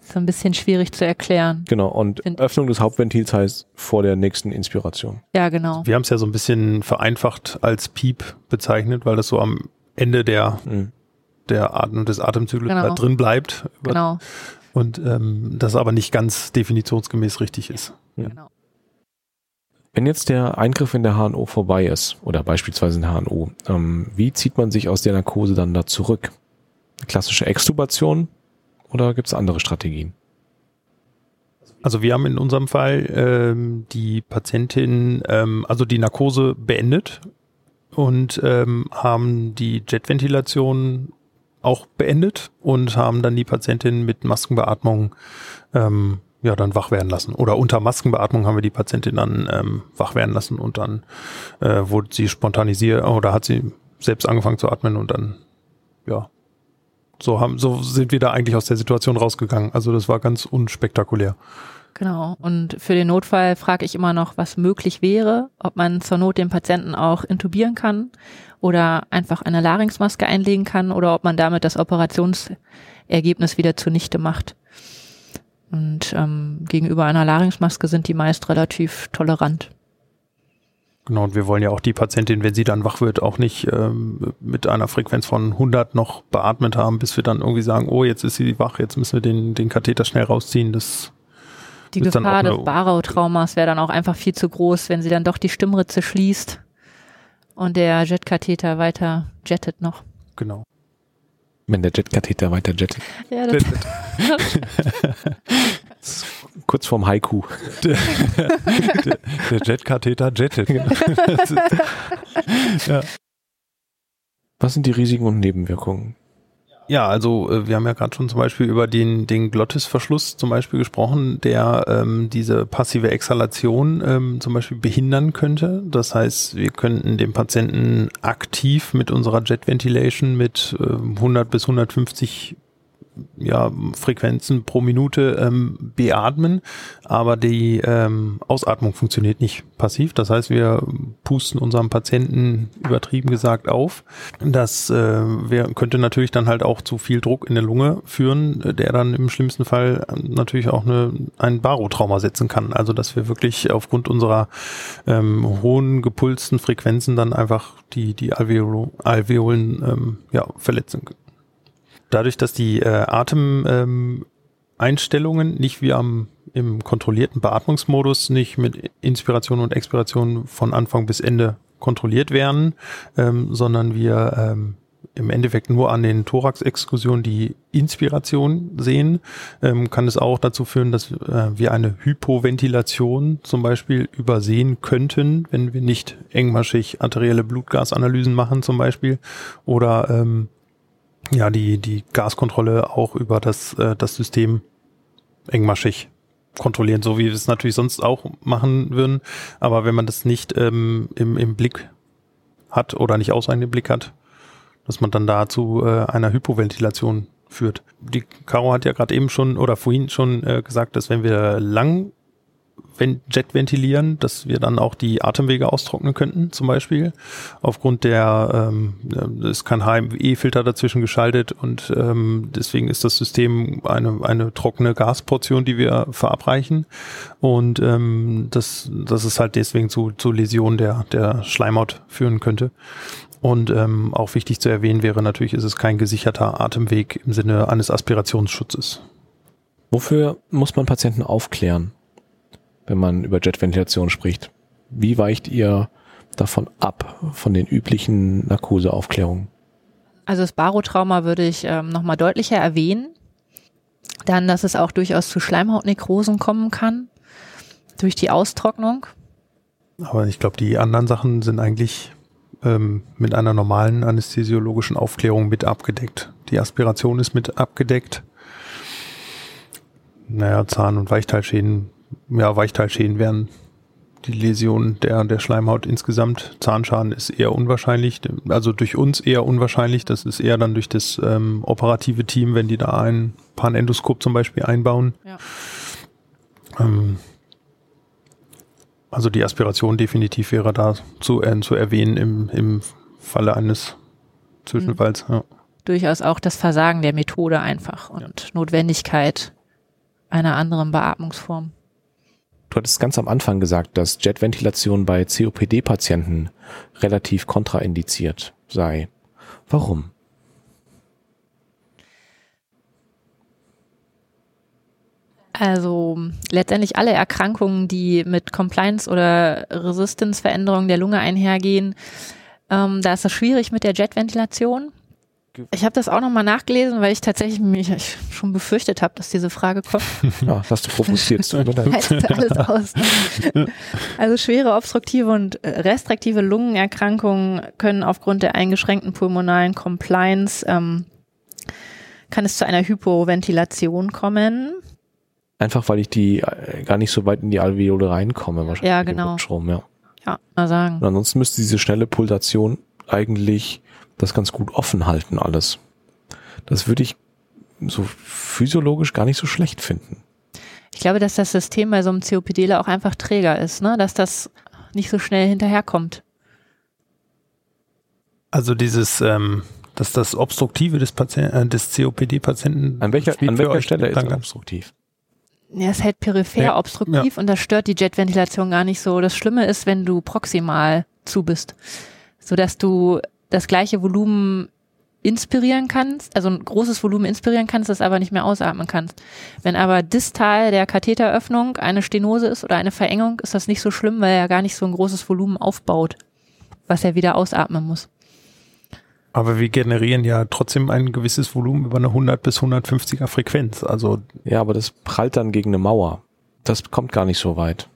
Speaker 3: So ein bisschen schwierig zu erklären.
Speaker 2: Genau, und
Speaker 3: Find-
Speaker 2: Öffnung des Hauptventils heißt vor der nächsten Inspiration.
Speaker 3: Ja, genau.
Speaker 1: Wir haben es ja so ein bisschen vereinfacht als Piep bezeichnet, weil das so am Ende der,
Speaker 2: Mhm.
Speaker 1: der Atem, des Atemzyklus
Speaker 3: Genau.
Speaker 1: da drin bleibt.
Speaker 3: Genau,
Speaker 1: Und ähm, das aber nicht ganz definitionsgemäß richtig ist.
Speaker 3: genau.
Speaker 2: Wenn jetzt der Eingriff in der HNO vorbei ist, oder beispielsweise in der HNO, ähm, wie zieht man sich aus der Narkose dann da zurück? Klassische Extubation oder gibt es andere Strategien?
Speaker 1: Also wir haben in unserem Fall ähm, die Patientin, ähm, also die Narkose beendet und ähm, haben die Jetventilation auch beendet und haben dann die Patientin mit Maskenbeatmung ähm, ja dann wach werden lassen. Oder unter Maskenbeatmung haben wir die Patientin dann ähm, wach werden lassen und dann äh, wurde sie spontanisiert oder hat sie selbst angefangen zu atmen und dann ja so haben, so sind wir da eigentlich aus der Situation rausgegangen. Also das war ganz unspektakulär.
Speaker 3: Genau. Und für den Notfall frage ich immer noch, was möglich wäre, ob man zur Not den Patienten auch intubieren kann oder einfach eine Larynxmaske einlegen kann oder ob man damit das Operationsergebnis wieder zunichte macht. Und ähm, gegenüber einer Larynxmaske sind die meist relativ tolerant.
Speaker 1: Genau, und wir wollen ja auch die Patientin, wenn sie dann wach wird, auch nicht ähm, mit einer Frequenz von 100 noch beatmet haben, bis wir dann irgendwie sagen, oh, jetzt ist sie wach, jetzt müssen wir den, den Katheter schnell rausziehen. Das
Speaker 3: die Gefahr des Barau-Traumas wäre dann auch einfach viel zu groß, wenn sie dann doch die Stimmritze schließt und der Jetkatheter weiter jettet noch.
Speaker 1: Genau.
Speaker 2: Wenn der Jetkatheter weiter jettet. Ja, das Kurz vorm Haiku.
Speaker 1: Der, der, der Jetkatheter jettet.
Speaker 2: ja. Was sind die Risiken und Nebenwirkungen?
Speaker 1: Ja, also äh, wir haben ja gerade schon zum Beispiel über den, den Glottisverschluss zum Beispiel gesprochen, der ähm, diese passive Exhalation ähm, zum Beispiel behindern könnte. Das heißt, wir könnten den Patienten aktiv mit unserer Jet Ventilation mit äh, 100 bis 150 ja, Frequenzen pro Minute ähm, beatmen, aber die ähm, Ausatmung funktioniert nicht passiv. Das heißt, wir pusten unserem Patienten übertrieben gesagt auf. Das äh, wär, könnte natürlich dann halt auch zu viel Druck in der Lunge führen, der dann im schlimmsten Fall natürlich auch eine, ein Barotrauma setzen kann. Also dass wir wirklich aufgrund unserer ähm, hohen gepulsten Frequenzen dann einfach die, die Alveolen ähm, ja, verletzen dadurch, dass die äh, Atemeinstellungen ähm, nicht wie am im kontrollierten Beatmungsmodus nicht mit Inspiration und Expiration von Anfang bis Ende kontrolliert werden, ähm, sondern wir ähm, im Endeffekt nur an den Thorax-Exkursionen die Inspiration sehen, ähm, kann es auch dazu führen, dass äh, wir eine Hypoventilation zum Beispiel übersehen könnten, wenn wir nicht engmaschig arterielle Blutgasanalysen machen zum Beispiel oder ähm, ja, die, die Gaskontrolle auch über das, äh, das System engmaschig kontrollieren, so wie wir es natürlich sonst auch machen würden. Aber wenn man das nicht ähm, im, im Blick hat oder nicht ausreichend im Blick hat, dass man dann dazu äh, einer Hypoventilation führt. Die Caro hat ja gerade eben schon oder vorhin schon äh, gesagt, dass wenn wir lang Jet ventilieren, dass wir dann auch die Atemwege austrocknen könnten, zum Beispiel. Aufgrund der, ähm, es kann HME-Filter dazwischen geschaltet und ähm, deswegen ist das System eine, eine trockene Gasportion, die wir verabreichen. Und ähm, das, das ist halt deswegen zu, zu Läsionen der, der Schleimhaut führen könnte. Und ähm, auch wichtig zu erwähnen wäre natürlich, ist es kein gesicherter Atemweg im Sinne eines Aspirationsschutzes.
Speaker 2: Wofür muss man Patienten aufklären? Wenn man über Jetventilation spricht. Wie weicht ihr davon ab, von den üblichen Narkoseaufklärungen?
Speaker 3: Also das Barotrauma würde ich ähm, nochmal deutlicher erwähnen. Dann, dass es auch durchaus zu Schleimhautnekrosen kommen kann, durch die Austrocknung.
Speaker 1: Aber ich glaube, die anderen Sachen sind eigentlich ähm, mit einer normalen anästhesiologischen Aufklärung mit abgedeckt. Die Aspiration ist mit abgedeckt. Naja, Zahn- und Weichteilschäden ja, Weichteilschäden wären die Läsion der, der Schleimhaut insgesamt. Zahnschaden ist eher unwahrscheinlich, also durch uns eher unwahrscheinlich. Das ist eher dann durch das ähm, operative Team, wenn die da ein Panendoskop zum Beispiel einbauen. Ja. Ähm, also die Aspiration definitiv wäre da zu, äh, zu erwähnen im, im Falle eines Zwischenfalls. Mhm. Ja.
Speaker 3: Durchaus auch das Versagen der Methode einfach und ja. Notwendigkeit einer anderen Beatmungsform.
Speaker 2: Du hattest ganz am Anfang gesagt, dass Jetventilation bei COPD-Patienten relativ kontraindiziert sei. Warum?
Speaker 3: Also letztendlich alle Erkrankungen, die mit Compliance- oder Resistance-Veränderungen der Lunge einhergehen, ähm, da ist es schwierig mit der Jetventilation. Ich habe das auch nochmal nachgelesen, weil ich tatsächlich mich schon befürchtet habe, dass diese Frage kommt.
Speaker 2: Ja, hast du provoziert. alles
Speaker 3: aus. Also schwere obstruktive und restriktive Lungenerkrankungen können aufgrund der eingeschränkten pulmonalen Compliance ähm, kann es zu einer Hypoventilation kommen.
Speaker 2: Einfach weil ich die äh, gar nicht so weit in die Alveole reinkomme, wahrscheinlich.
Speaker 3: Ja, genau.
Speaker 2: ja.
Speaker 3: ja, mal sagen.
Speaker 2: Und ansonsten müsste diese schnelle Pulsation eigentlich das ganz gut offen halten alles. Das würde ich so physiologisch gar nicht so schlecht finden.
Speaker 3: Ich glaube, dass das System bei so einem COPDler auch einfach träger ist, ne? dass das nicht so schnell hinterherkommt.
Speaker 1: Also dieses, ähm, dass das Obstruktive des, Patient, äh, des COPD-Patienten.
Speaker 2: An welcher, an welcher Stelle ist es obstruktiv?
Speaker 3: Ja, es hält peripher ja, obstruktiv ja. und das stört die Jetventilation gar nicht so. Das Schlimme ist, wenn du proximal zu bist, so dass du das gleiche Volumen inspirieren kannst, also ein großes Volumen inspirieren kannst, das aber nicht mehr ausatmen kannst. Wenn aber distal der Katheteröffnung eine Stenose ist oder eine Verengung, ist das nicht so schlimm, weil er gar nicht so ein großes Volumen aufbaut, was er wieder ausatmen muss.
Speaker 1: Aber wir generieren ja trotzdem ein gewisses Volumen über eine 100 bis 150er Frequenz. Also
Speaker 2: ja, aber das prallt dann gegen eine Mauer. Das kommt gar nicht so weit.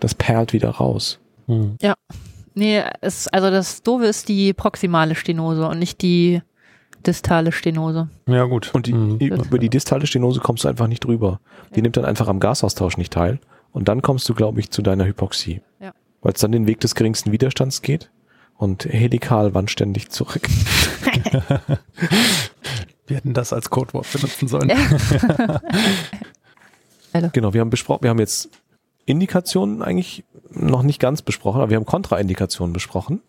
Speaker 2: Das perlt wieder raus.
Speaker 3: Hm. Ja. Nee, es, also das Doofe ist die proximale Stenose und nicht die distale Stenose.
Speaker 1: Ja, gut.
Speaker 2: Und die, mhm. über die distale Stenose kommst du einfach nicht drüber. Die ja. nimmt dann einfach am Gasaustausch nicht teil. Und dann kommst du, glaube ich, zu deiner Hypoxie. Ja. Weil es dann den Weg des geringsten Widerstands geht und helikal wandständig zurück.
Speaker 1: wir hätten das als Codewort benutzen sollen.
Speaker 2: genau, wir haben besprochen, wir haben jetzt Indikationen eigentlich noch nicht ganz besprochen, aber wir haben Kontraindikationen besprochen.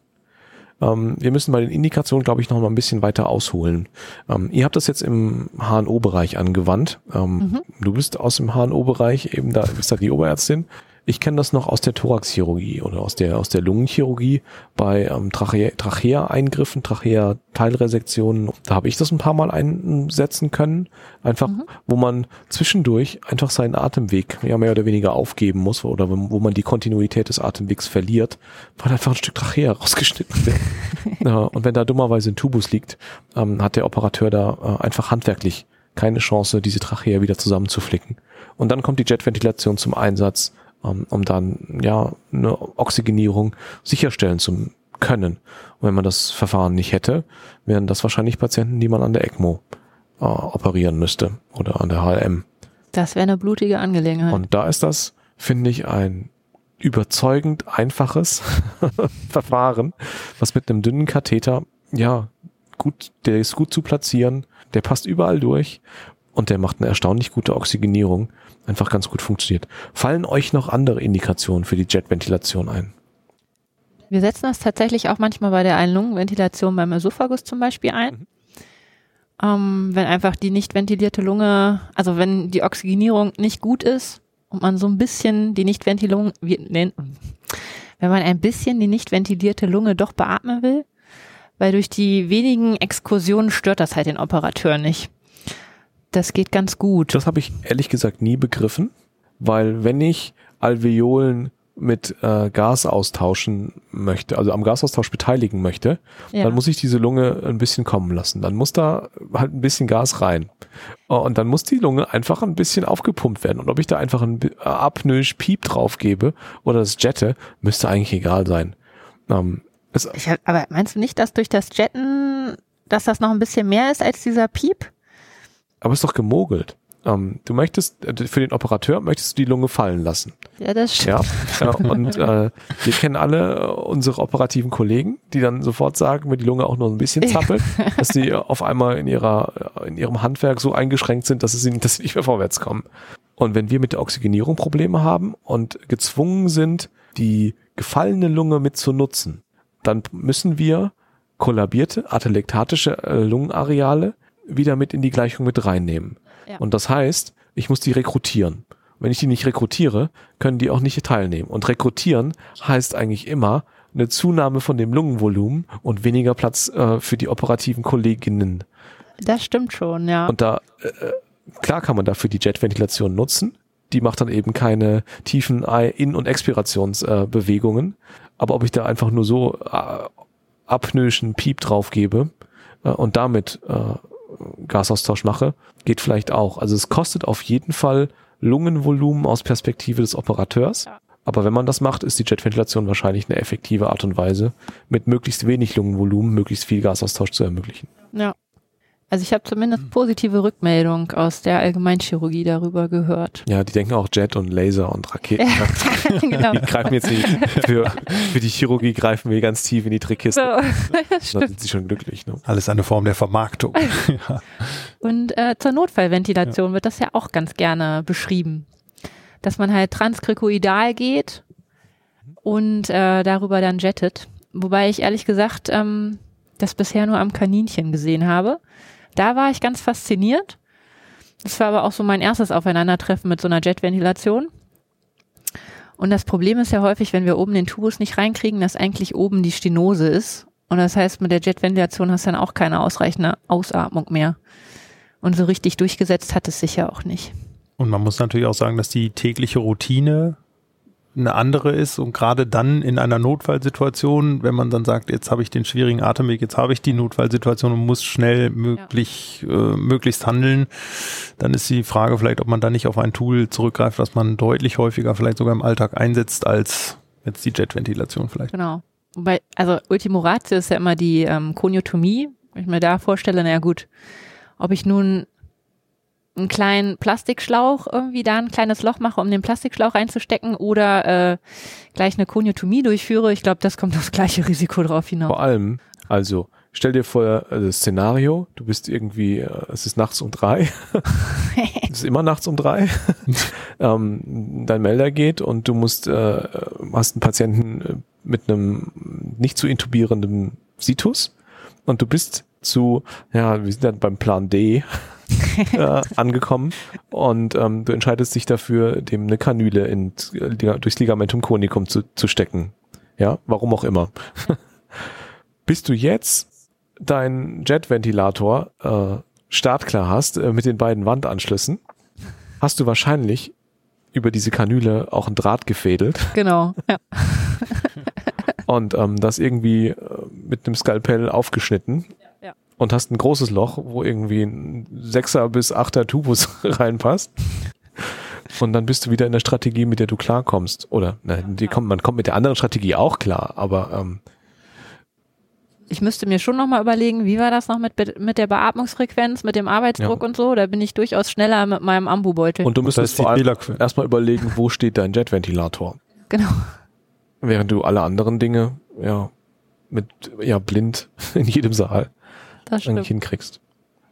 Speaker 2: Ähm, wir müssen bei den Indikationen, glaube ich, noch mal ein bisschen weiter ausholen. Ähm, ihr habt das jetzt im HNO-Bereich angewandt. Ähm, mhm. Du bist aus dem HNO-Bereich, eben da bist da die Oberärztin. Ich kenne das noch aus der Thoraxchirurgie oder aus der, aus der Lungenchirurgie bei ähm, Trachea, Trachea-Eingriffen, Trachea-Teilresektionen. Da habe ich das ein paar Mal einsetzen können. Einfach, mhm. wo man zwischendurch einfach seinen Atemweg ja mehr oder weniger aufgeben muss oder wo man die Kontinuität des Atemwegs verliert, weil einfach ein Stück Trachea rausgeschnitten wird. ja, und wenn da dummerweise ein Tubus liegt, ähm, hat der Operateur da äh, einfach handwerklich keine Chance, diese Trachea wieder zusammenzuflicken. Und dann kommt die Jetventilation zum Einsatz ähm, um dann ja eine Oxygenierung sicherstellen zu können. Und wenn man das Verfahren nicht hätte, wären das wahrscheinlich Patienten, die man an der ECMO äh, operieren müsste oder an der HLM.
Speaker 3: Das wäre eine blutige Angelegenheit.
Speaker 2: Und da ist das, finde ich, ein überzeugend einfaches Verfahren, was mit einem dünnen Katheter, ja, gut, der ist gut zu platzieren, der passt überall durch und der macht eine erstaunlich gute Oxygenierung einfach ganz gut funktioniert. Fallen euch noch andere Indikationen für die Jetventilation ein?
Speaker 3: Wir setzen das tatsächlich auch manchmal bei der Einlungenventilation beim Esophagus zum Beispiel ein. Mhm. Ähm, wenn einfach die nicht ventilierte Lunge, also wenn die Oxygenierung nicht gut ist und man so ein bisschen die nicht Ventilung, wenn man ein bisschen die nicht ventilierte Lunge doch beatmen will, weil durch die wenigen Exkursionen stört das halt den Operateur nicht. Das geht ganz gut.
Speaker 2: Das habe ich ehrlich gesagt nie begriffen, weil wenn ich Alveolen mit äh, Gas austauschen möchte, also am Gasaustausch beteiligen möchte, ja. dann muss ich diese Lunge ein bisschen kommen lassen. Dann muss da halt ein bisschen Gas rein. Äh, und dann muss die Lunge einfach ein bisschen aufgepumpt werden. Und ob ich da einfach ein äh, apnoisch Piep drauf gebe oder das jette, müsste eigentlich egal sein. Ähm,
Speaker 3: hab, aber meinst du nicht, dass durch das Jetten, dass das noch ein bisschen mehr ist als dieser Piep?
Speaker 2: Aber ist doch gemogelt. Ähm, du möchtest, äh, für den Operateur möchtest du die Lunge fallen lassen.
Speaker 3: Ja, das stimmt.
Speaker 2: Ja, äh, und äh, wir kennen alle äh, unsere operativen Kollegen, die dann sofort sagen, wenn die Lunge auch nur ein bisschen zappelt, dass sie auf einmal in ihrer, äh, in ihrem Handwerk so eingeschränkt sind, dass sie nicht, dass sie nicht mehr vorwärts kommen. Und wenn wir mit der Oxygenierung Probleme haben und gezwungen sind, die gefallene Lunge mit zu nutzen, dann müssen wir kollabierte, atelektatische Lungenareale wieder mit in die Gleichung mit reinnehmen. Ja. Und das heißt, ich muss die rekrutieren. Wenn ich die nicht rekrutiere, können die auch nicht teilnehmen. Und rekrutieren heißt eigentlich immer eine Zunahme von dem Lungenvolumen und weniger Platz äh, für die operativen Kolleginnen.
Speaker 3: Das stimmt schon, ja.
Speaker 2: Und da, äh, klar kann man dafür die Jetventilation nutzen. Die macht dann eben keine tiefen In- und Expirationsbewegungen. Äh, Aber ob ich da einfach nur so äh, apnöischen Piep drauf gebe äh, und damit äh, Gasaustausch mache, geht vielleicht auch. Also es kostet auf jeden Fall Lungenvolumen aus Perspektive des Operateurs. Ja. Aber wenn man das macht, ist die Jetventilation wahrscheinlich eine effektive Art und Weise, mit möglichst wenig Lungenvolumen möglichst viel Gasaustausch zu ermöglichen.
Speaker 3: Ja. Also ich habe zumindest positive Rückmeldung aus der Allgemeinchirurgie darüber gehört.
Speaker 2: Ja, die denken auch Jet und Laser und Raketen. Ja, genau. Die greifen jetzt nicht für, für die Chirurgie greifen wir ganz tief in die Trickkiste. So, Dann sind sie schon glücklich. Ne?
Speaker 1: Alles eine Form der Vermarktung.
Speaker 3: ja. Und äh, zur Notfallventilation ja. wird das ja auch ganz gerne beschrieben. Dass man halt transkrikoidal geht und äh, darüber dann jettet. Wobei ich ehrlich gesagt ähm, das bisher nur am Kaninchen gesehen habe. Da war ich ganz fasziniert. Das war aber auch so mein erstes Aufeinandertreffen mit so einer Jetventilation. Und das Problem ist ja häufig, wenn wir oben den Tubus nicht reinkriegen, dass eigentlich oben die Stenose ist. Und das heißt, mit der Jetventilation hast du dann auch keine ausreichende Ausatmung mehr. Und so richtig durchgesetzt hat es sich ja auch nicht.
Speaker 1: Und man muss natürlich auch sagen, dass die tägliche Routine eine andere ist und gerade dann in einer Notfallsituation, wenn man dann sagt, jetzt habe ich den schwierigen Atemweg, jetzt habe ich die Notfallsituation und muss schnell möglich, ja. äh, möglichst handeln, dann ist die Frage vielleicht, ob man da nicht auf ein Tool zurückgreift, was man deutlich häufiger vielleicht sogar im Alltag einsetzt als jetzt die Jetventilation vielleicht.
Speaker 3: Genau. Wobei, also Ultimo Ratio ist ja immer die ähm, Koniotomie. Wenn ich mir da vorstelle, naja gut, ob ich nun einen kleinen Plastikschlauch irgendwie da ein kleines Loch mache, um den Plastikschlauch reinzustecken oder äh, gleich eine Koniotomie durchführe. Ich glaube, das kommt aufs gleiche Risiko drauf hinaus.
Speaker 2: Vor allem, also stell dir vor äh, das Szenario, du bist irgendwie, äh, es ist nachts um drei, es ist immer nachts um drei, ähm, dein Melder geht und du musst, äh, hast einen Patienten äh, mit einem nicht zu intubierenden Situs und du bist zu, ja, wir sind dann beim Plan D äh, angekommen und ähm, du entscheidest dich dafür, dem eine Kanüle in, durchs Ligamentum conicum zu, zu stecken. Ja, warum auch immer. Bis du jetzt deinen Jetventilator äh, startklar hast äh, mit den beiden Wandanschlüssen, hast du wahrscheinlich über diese Kanüle auch ein Draht gefädelt.
Speaker 3: Genau, ja.
Speaker 2: und ähm, das irgendwie äh, mit einem Skalpell aufgeschnitten und hast ein großes Loch, wo irgendwie ein Sechser bis Achter Tubus reinpasst. Und dann bist du wieder in der Strategie, mit der du klarkommst. Oder ne, die kommt, man kommt mit der anderen Strategie auch klar, aber ähm,
Speaker 3: ich müsste mir schon nochmal überlegen, wie war das noch mit, mit der Beatmungsfrequenz, mit dem Arbeitsdruck ja. und so. Da bin ich durchaus schneller mit meinem Ambubeutel.
Speaker 2: Und du müsstest vor allem erstmal überlegen, wo steht dein Jetventilator.
Speaker 3: Genau.
Speaker 2: Während du alle anderen Dinge, ja, mit, ja, blind in jedem Saal das eigentlich hinkriegst.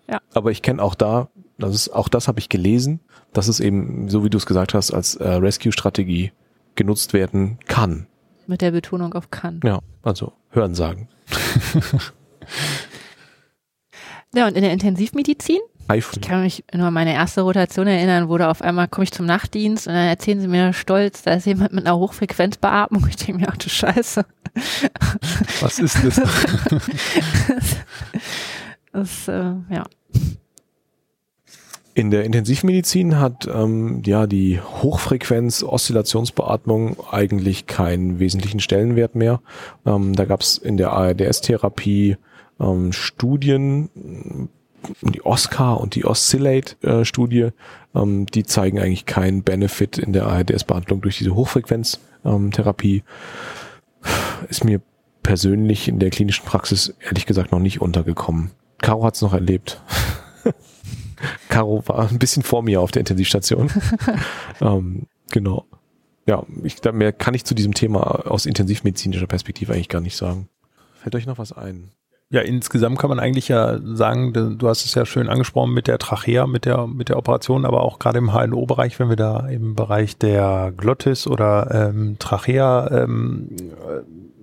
Speaker 3: Ja.
Speaker 2: Aber ich kenne auch da, das ist, auch das habe ich gelesen, dass es eben, so wie du es gesagt hast, als äh, Rescue-Strategie genutzt werden kann.
Speaker 3: Mit der Betonung auf kann.
Speaker 2: Ja, also hören sagen.
Speaker 3: ja, und in der Intensivmedizin? Ich kann mich nur an meine erste Rotation erinnern, wo da auf einmal komme ich zum Nachtdienst und dann erzählen sie mir stolz, da ist jemand mit einer Hochfrequenzbeatmung. Ich denke mir, ach du Scheiße.
Speaker 1: Was ist das?
Speaker 3: das, äh, ja.
Speaker 2: In der Intensivmedizin hat ähm, ja die Hochfrequenz-Oszillationsbeatmung eigentlich keinen wesentlichen Stellenwert mehr. Ähm, da gab es in der ARDS-Therapie ähm, Studien, die Oscar und die Oscillate-Studie, ähm, die zeigen eigentlich keinen Benefit in der ARDS-Behandlung durch diese Hochfrequenz-Therapie. Ist mir persönlich in der klinischen Praxis ehrlich gesagt noch nicht untergekommen. Caro hat es noch erlebt. Caro war ein bisschen vor mir auf der Intensivstation. ähm, genau. Ja, ich, mehr kann ich zu diesem Thema aus intensivmedizinischer Perspektive eigentlich gar nicht sagen. Fällt euch noch was ein?
Speaker 1: Ja, insgesamt kann man eigentlich ja sagen, du hast es ja schön angesprochen mit der Trachea, mit der, mit der Operation, aber auch gerade im HNO-Bereich, wenn wir da im Bereich der Glottis oder ähm, Trachea, ähm,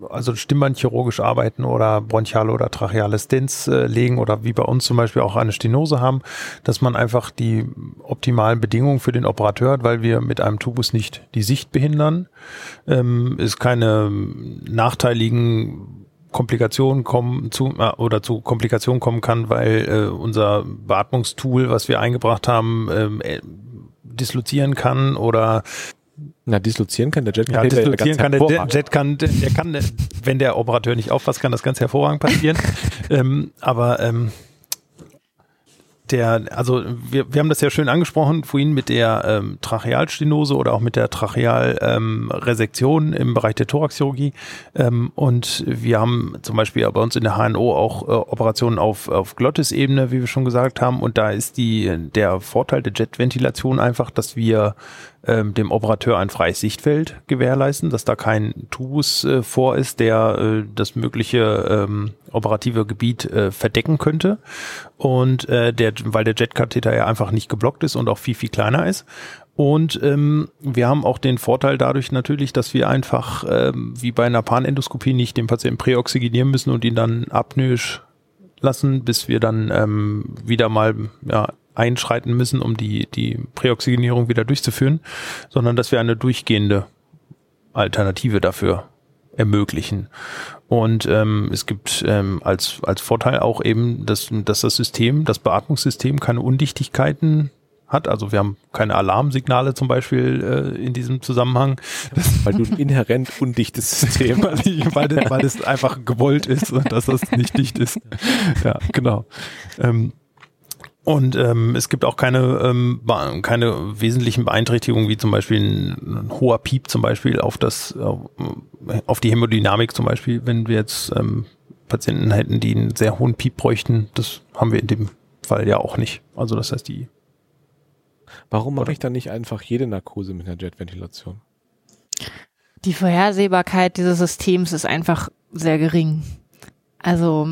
Speaker 1: also Stimmbandchirurgisch arbeiten oder bronchiale oder tracheale Stents äh, legen oder wie bei uns zum Beispiel auch eine Stenose haben, dass man einfach die optimalen Bedingungen für den Operateur hat, weil wir mit einem Tubus nicht die Sicht behindern, ähm, es keine nachteiligen Komplikationen kommen zu äh, oder zu Komplikationen kommen kann, weil äh, unser Beatmungstool, was wir eingebracht haben, ähm, äh, dislozieren kann oder
Speaker 2: na, dislozieren kann der Jet.
Speaker 1: Ja, dislozieren kann der Jet kann, der, der kann, wenn der Operateur nicht aufpasst, kann das ganz hervorragend passieren. ähm, aber ähm, der, also wir, wir haben das ja schön angesprochen vorhin mit der ähm, Trachealstenose oder auch mit der Trachealresektion ähm, im Bereich der Thoraxchirurgie. Ähm, und wir haben zum Beispiel bei uns in der HNO auch äh, Operationen auf, auf Glottisebene, wie wir schon gesagt haben. Und da ist die, der Vorteil der Jetventilation einfach, dass wir ähm, dem Operateur ein freies Sichtfeld gewährleisten, dass da kein Tubus äh, vor ist, der äh, das mögliche ähm, operative Gebiet äh, verdecken könnte. Und äh, der, weil der Jetkatheter ja einfach nicht geblockt ist und auch viel, viel kleiner ist. Und ähm, wir haben auch den Vorteil dadurch natürlich, dass wir einfach ähm, wie bei einer Panendoskopie nicht den Patienten präoxygenieren müssen und ihn dann apnoisch lassen, bis wir dann ähm, wieder mal ja, einschreiten müssen, um die, die Präoxygenierung wieder durchzuführen, sondern dass wir eine durchgehende Alternative dafür ermöglichen. Und ähm, es gibt ähm, als, als Vorteil auch eben, dass, dass das System, das Beatmungssystem keine Undichtigkeiten hat. Also wir haben keine Alarmsignale zum Beispiel äh, in diesem Zusammenhang.
Speaker 2: Weil du ein inhärent undichtes System
Speaker 1: weil, ich, weil, weil es einfach gewollt ist und dass das nicht dicht ist. Ja, genau. Ähm, und ähm, es gibt auch keine, ähm, keine wesentlichen Beeinträchtigungen, wie zum Beispiel ein, ein hoher Piep zum Beispiel auf das, auf die Hämodynamik zum Beispiel, wenn wir jetzt ähm, Patienten hätten, die einen sehr hohen Piep bräuchten. Das haben wir in dem Fall ja auch nicht. Also das heißt, die.
Speaker 2: Warum mache ich dann nicht einfach jede Narkose mit einer Jetventilation?
Speaker 3: Die Vorhersehbarkeit dieses Systems ist einfach sehr gering. Also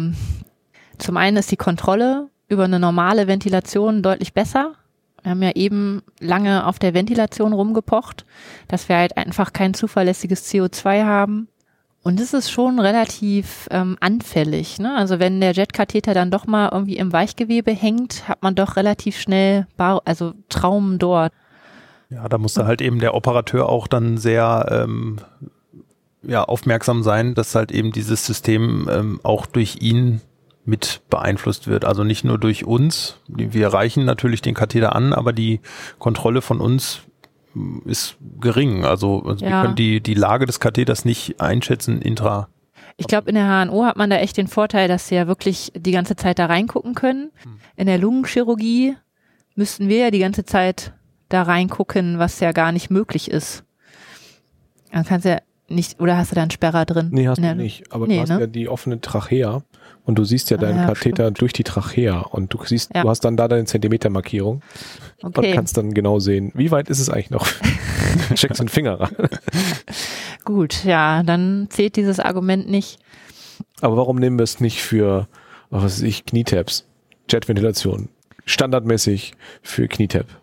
Speaker 3: zum einen ist die Kontrolle über eine normale Ventilation deutlich besser. Wir haben ja eben lange auf der Ventilation rumgepocht, dass wir halt einfach kein zuverlässiges CO2 haben. Und es ist schon relativ ähm, anfällig. Ne? Also wenn der Jetkatheter dann doch mal irgendwie im Weichgewebe hängt, hat man doch relativ schnell Bar also Traumen dort.
Speaker 1: Ja, da muss da halt eben der Operateur auch dann sehr ähm, ja, aufmerksam sein, dass halt eben dieses System ähm, auch durch ihn mit beeinflusst wird. Also nicht nur durch uns. Wir reichen natürlich den Katheter an, aber die Kontrolle von uns hm, ist gering. Also, also ja. wir können die, die Lage des Katheters nicht einschätzen intra.
Speaker 3: Ich glaube, in der HNO hat man da echt den Vorteil, dass sie ja wirklich die ganze Zeit da reingucken können. Hm. In der Lungenchirurgie müssten wir ja die ganze Zeit da reingucken, was ja gar nicht möglich ist. Dann kannst du ja nicht, oder hast du da einen Sperrer drin?
Speaker 2: Nee, hast du nicht. Aber nee, du hast ne? ja die offene Trachea und du siehst ja ah, deinen ja, Katheter stimmt. durch die Trachea und du siehst, ja. du hast dann da deine Zentimetermarkierung okay. und kannst dann genau sehen, wie weit ist es eigentlich noch. Checkst den Finger ran.
Speaker 3: Gut, ja, dann zählt dieses Argument nicht.
Speaker 2: Aber warum nehmen wir es nicht für, was weiß ich, Knietaps, Jetventilation, standardmäßig für Knietap?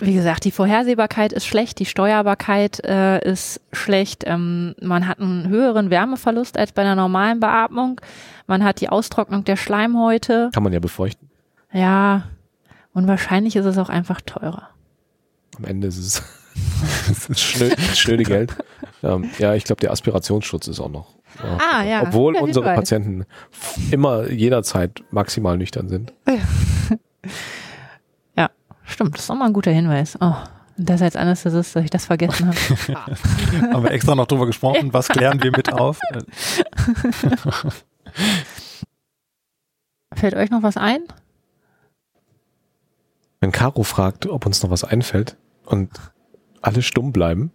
Speaker 3: Wie gesagt, die Vorhersehbarkeit ist schlecht, die Steuerbarkeit äh, ist schlecht. Ähm, man hat einen höheren Wärmeverlust als bei einer normalen Beatmung. Man hat die Austrocknung der Schleimhäute.
Speaker 2: Kann man ja befeuchten.
Speaker 3: Ja, und wahrscheinlich ist es auch einfach teurer.
Speaker 2: Am Ende ist es, es schnö, schnöde Geld. Ähm, ja, ich glaube, der Aspirationsschutz ist auch noch.
Speaker 3: Ja. Ah, ja.
Speaker 2: Obwohl unsere. Patienten immer jederzeit maximal nüchtern sind.
Speaker 3: Stimmt, das ist auch mal ein guter Hinweis. Oh, das als Anästhesist, dass ich das vergessen habe.
Speaker 1: Haben wir extra noch drüber gesprochen, was klären wir mit auf?
Speaker 3: Fällt euch noch was ein?
Speaker 2: Wenn Caro fragt, ob uns noch was einfällt und alle stumm bleiben,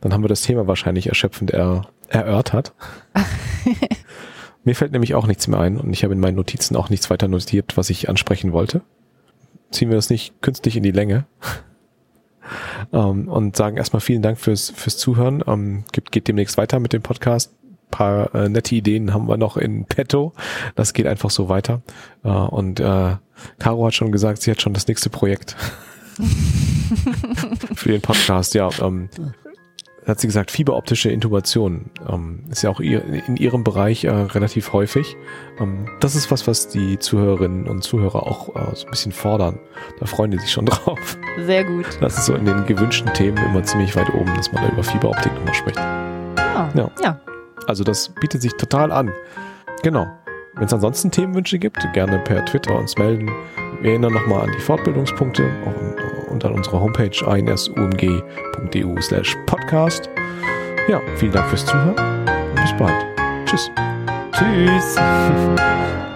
Speaker 2: dann haben wir das Thema wahrscheinlich erschöpfend er, erörtert. Mir fällt nämlich auch nichts mehr ein und ich habe in meinen Notizen auch nichts weiter notiert, was ich ansprechen wollte ziehen wir das nicht künstlich in die Länge. um, ähm, und sagen erstmal vielen Dank fürs, fürs Zuhören. Um, ähm, geht, geht demnächst weiter mit dem Podcast. Ein paar äh, nette Ideen haben wir noch in petto. Das geht einfach so weiter. Uh, und äh, Caro hat schon gesagt, sie hat schon das nächste Projekt für den Podcast. Ja, ähm, hat sie gesagt, fieberoptische Intubation ähm, ist ja auch ihr, in ihrem Bereich äh, relativ häufig. Ähm, das ist was, was die Zuhörerinnen und Zuhörer auch äh, so ein bisschen fordern. Da freuen die sich schon drauf.
Speaker 3: Sehr gut.
Speaker 2: Das ist so in den gewünschten Themen immer ziemlich weit oben, dass man da über Fieberoptik nochmal spricht.
Speaker 3: Ah, ja. ja.
Speaker 2: Also das bietet sich total an. Genau. Wenn es ansonsten Themenwünsche gibt, gerne per Twitter uns melden. Wir erinnern nochmal an die Fortbildungspunkte an unserer Homepage insumg.eu slash podcast. Ja, vielen Dank fürs Zuhören und bis bald. Tschüss.
Speaker 1: Tschüss.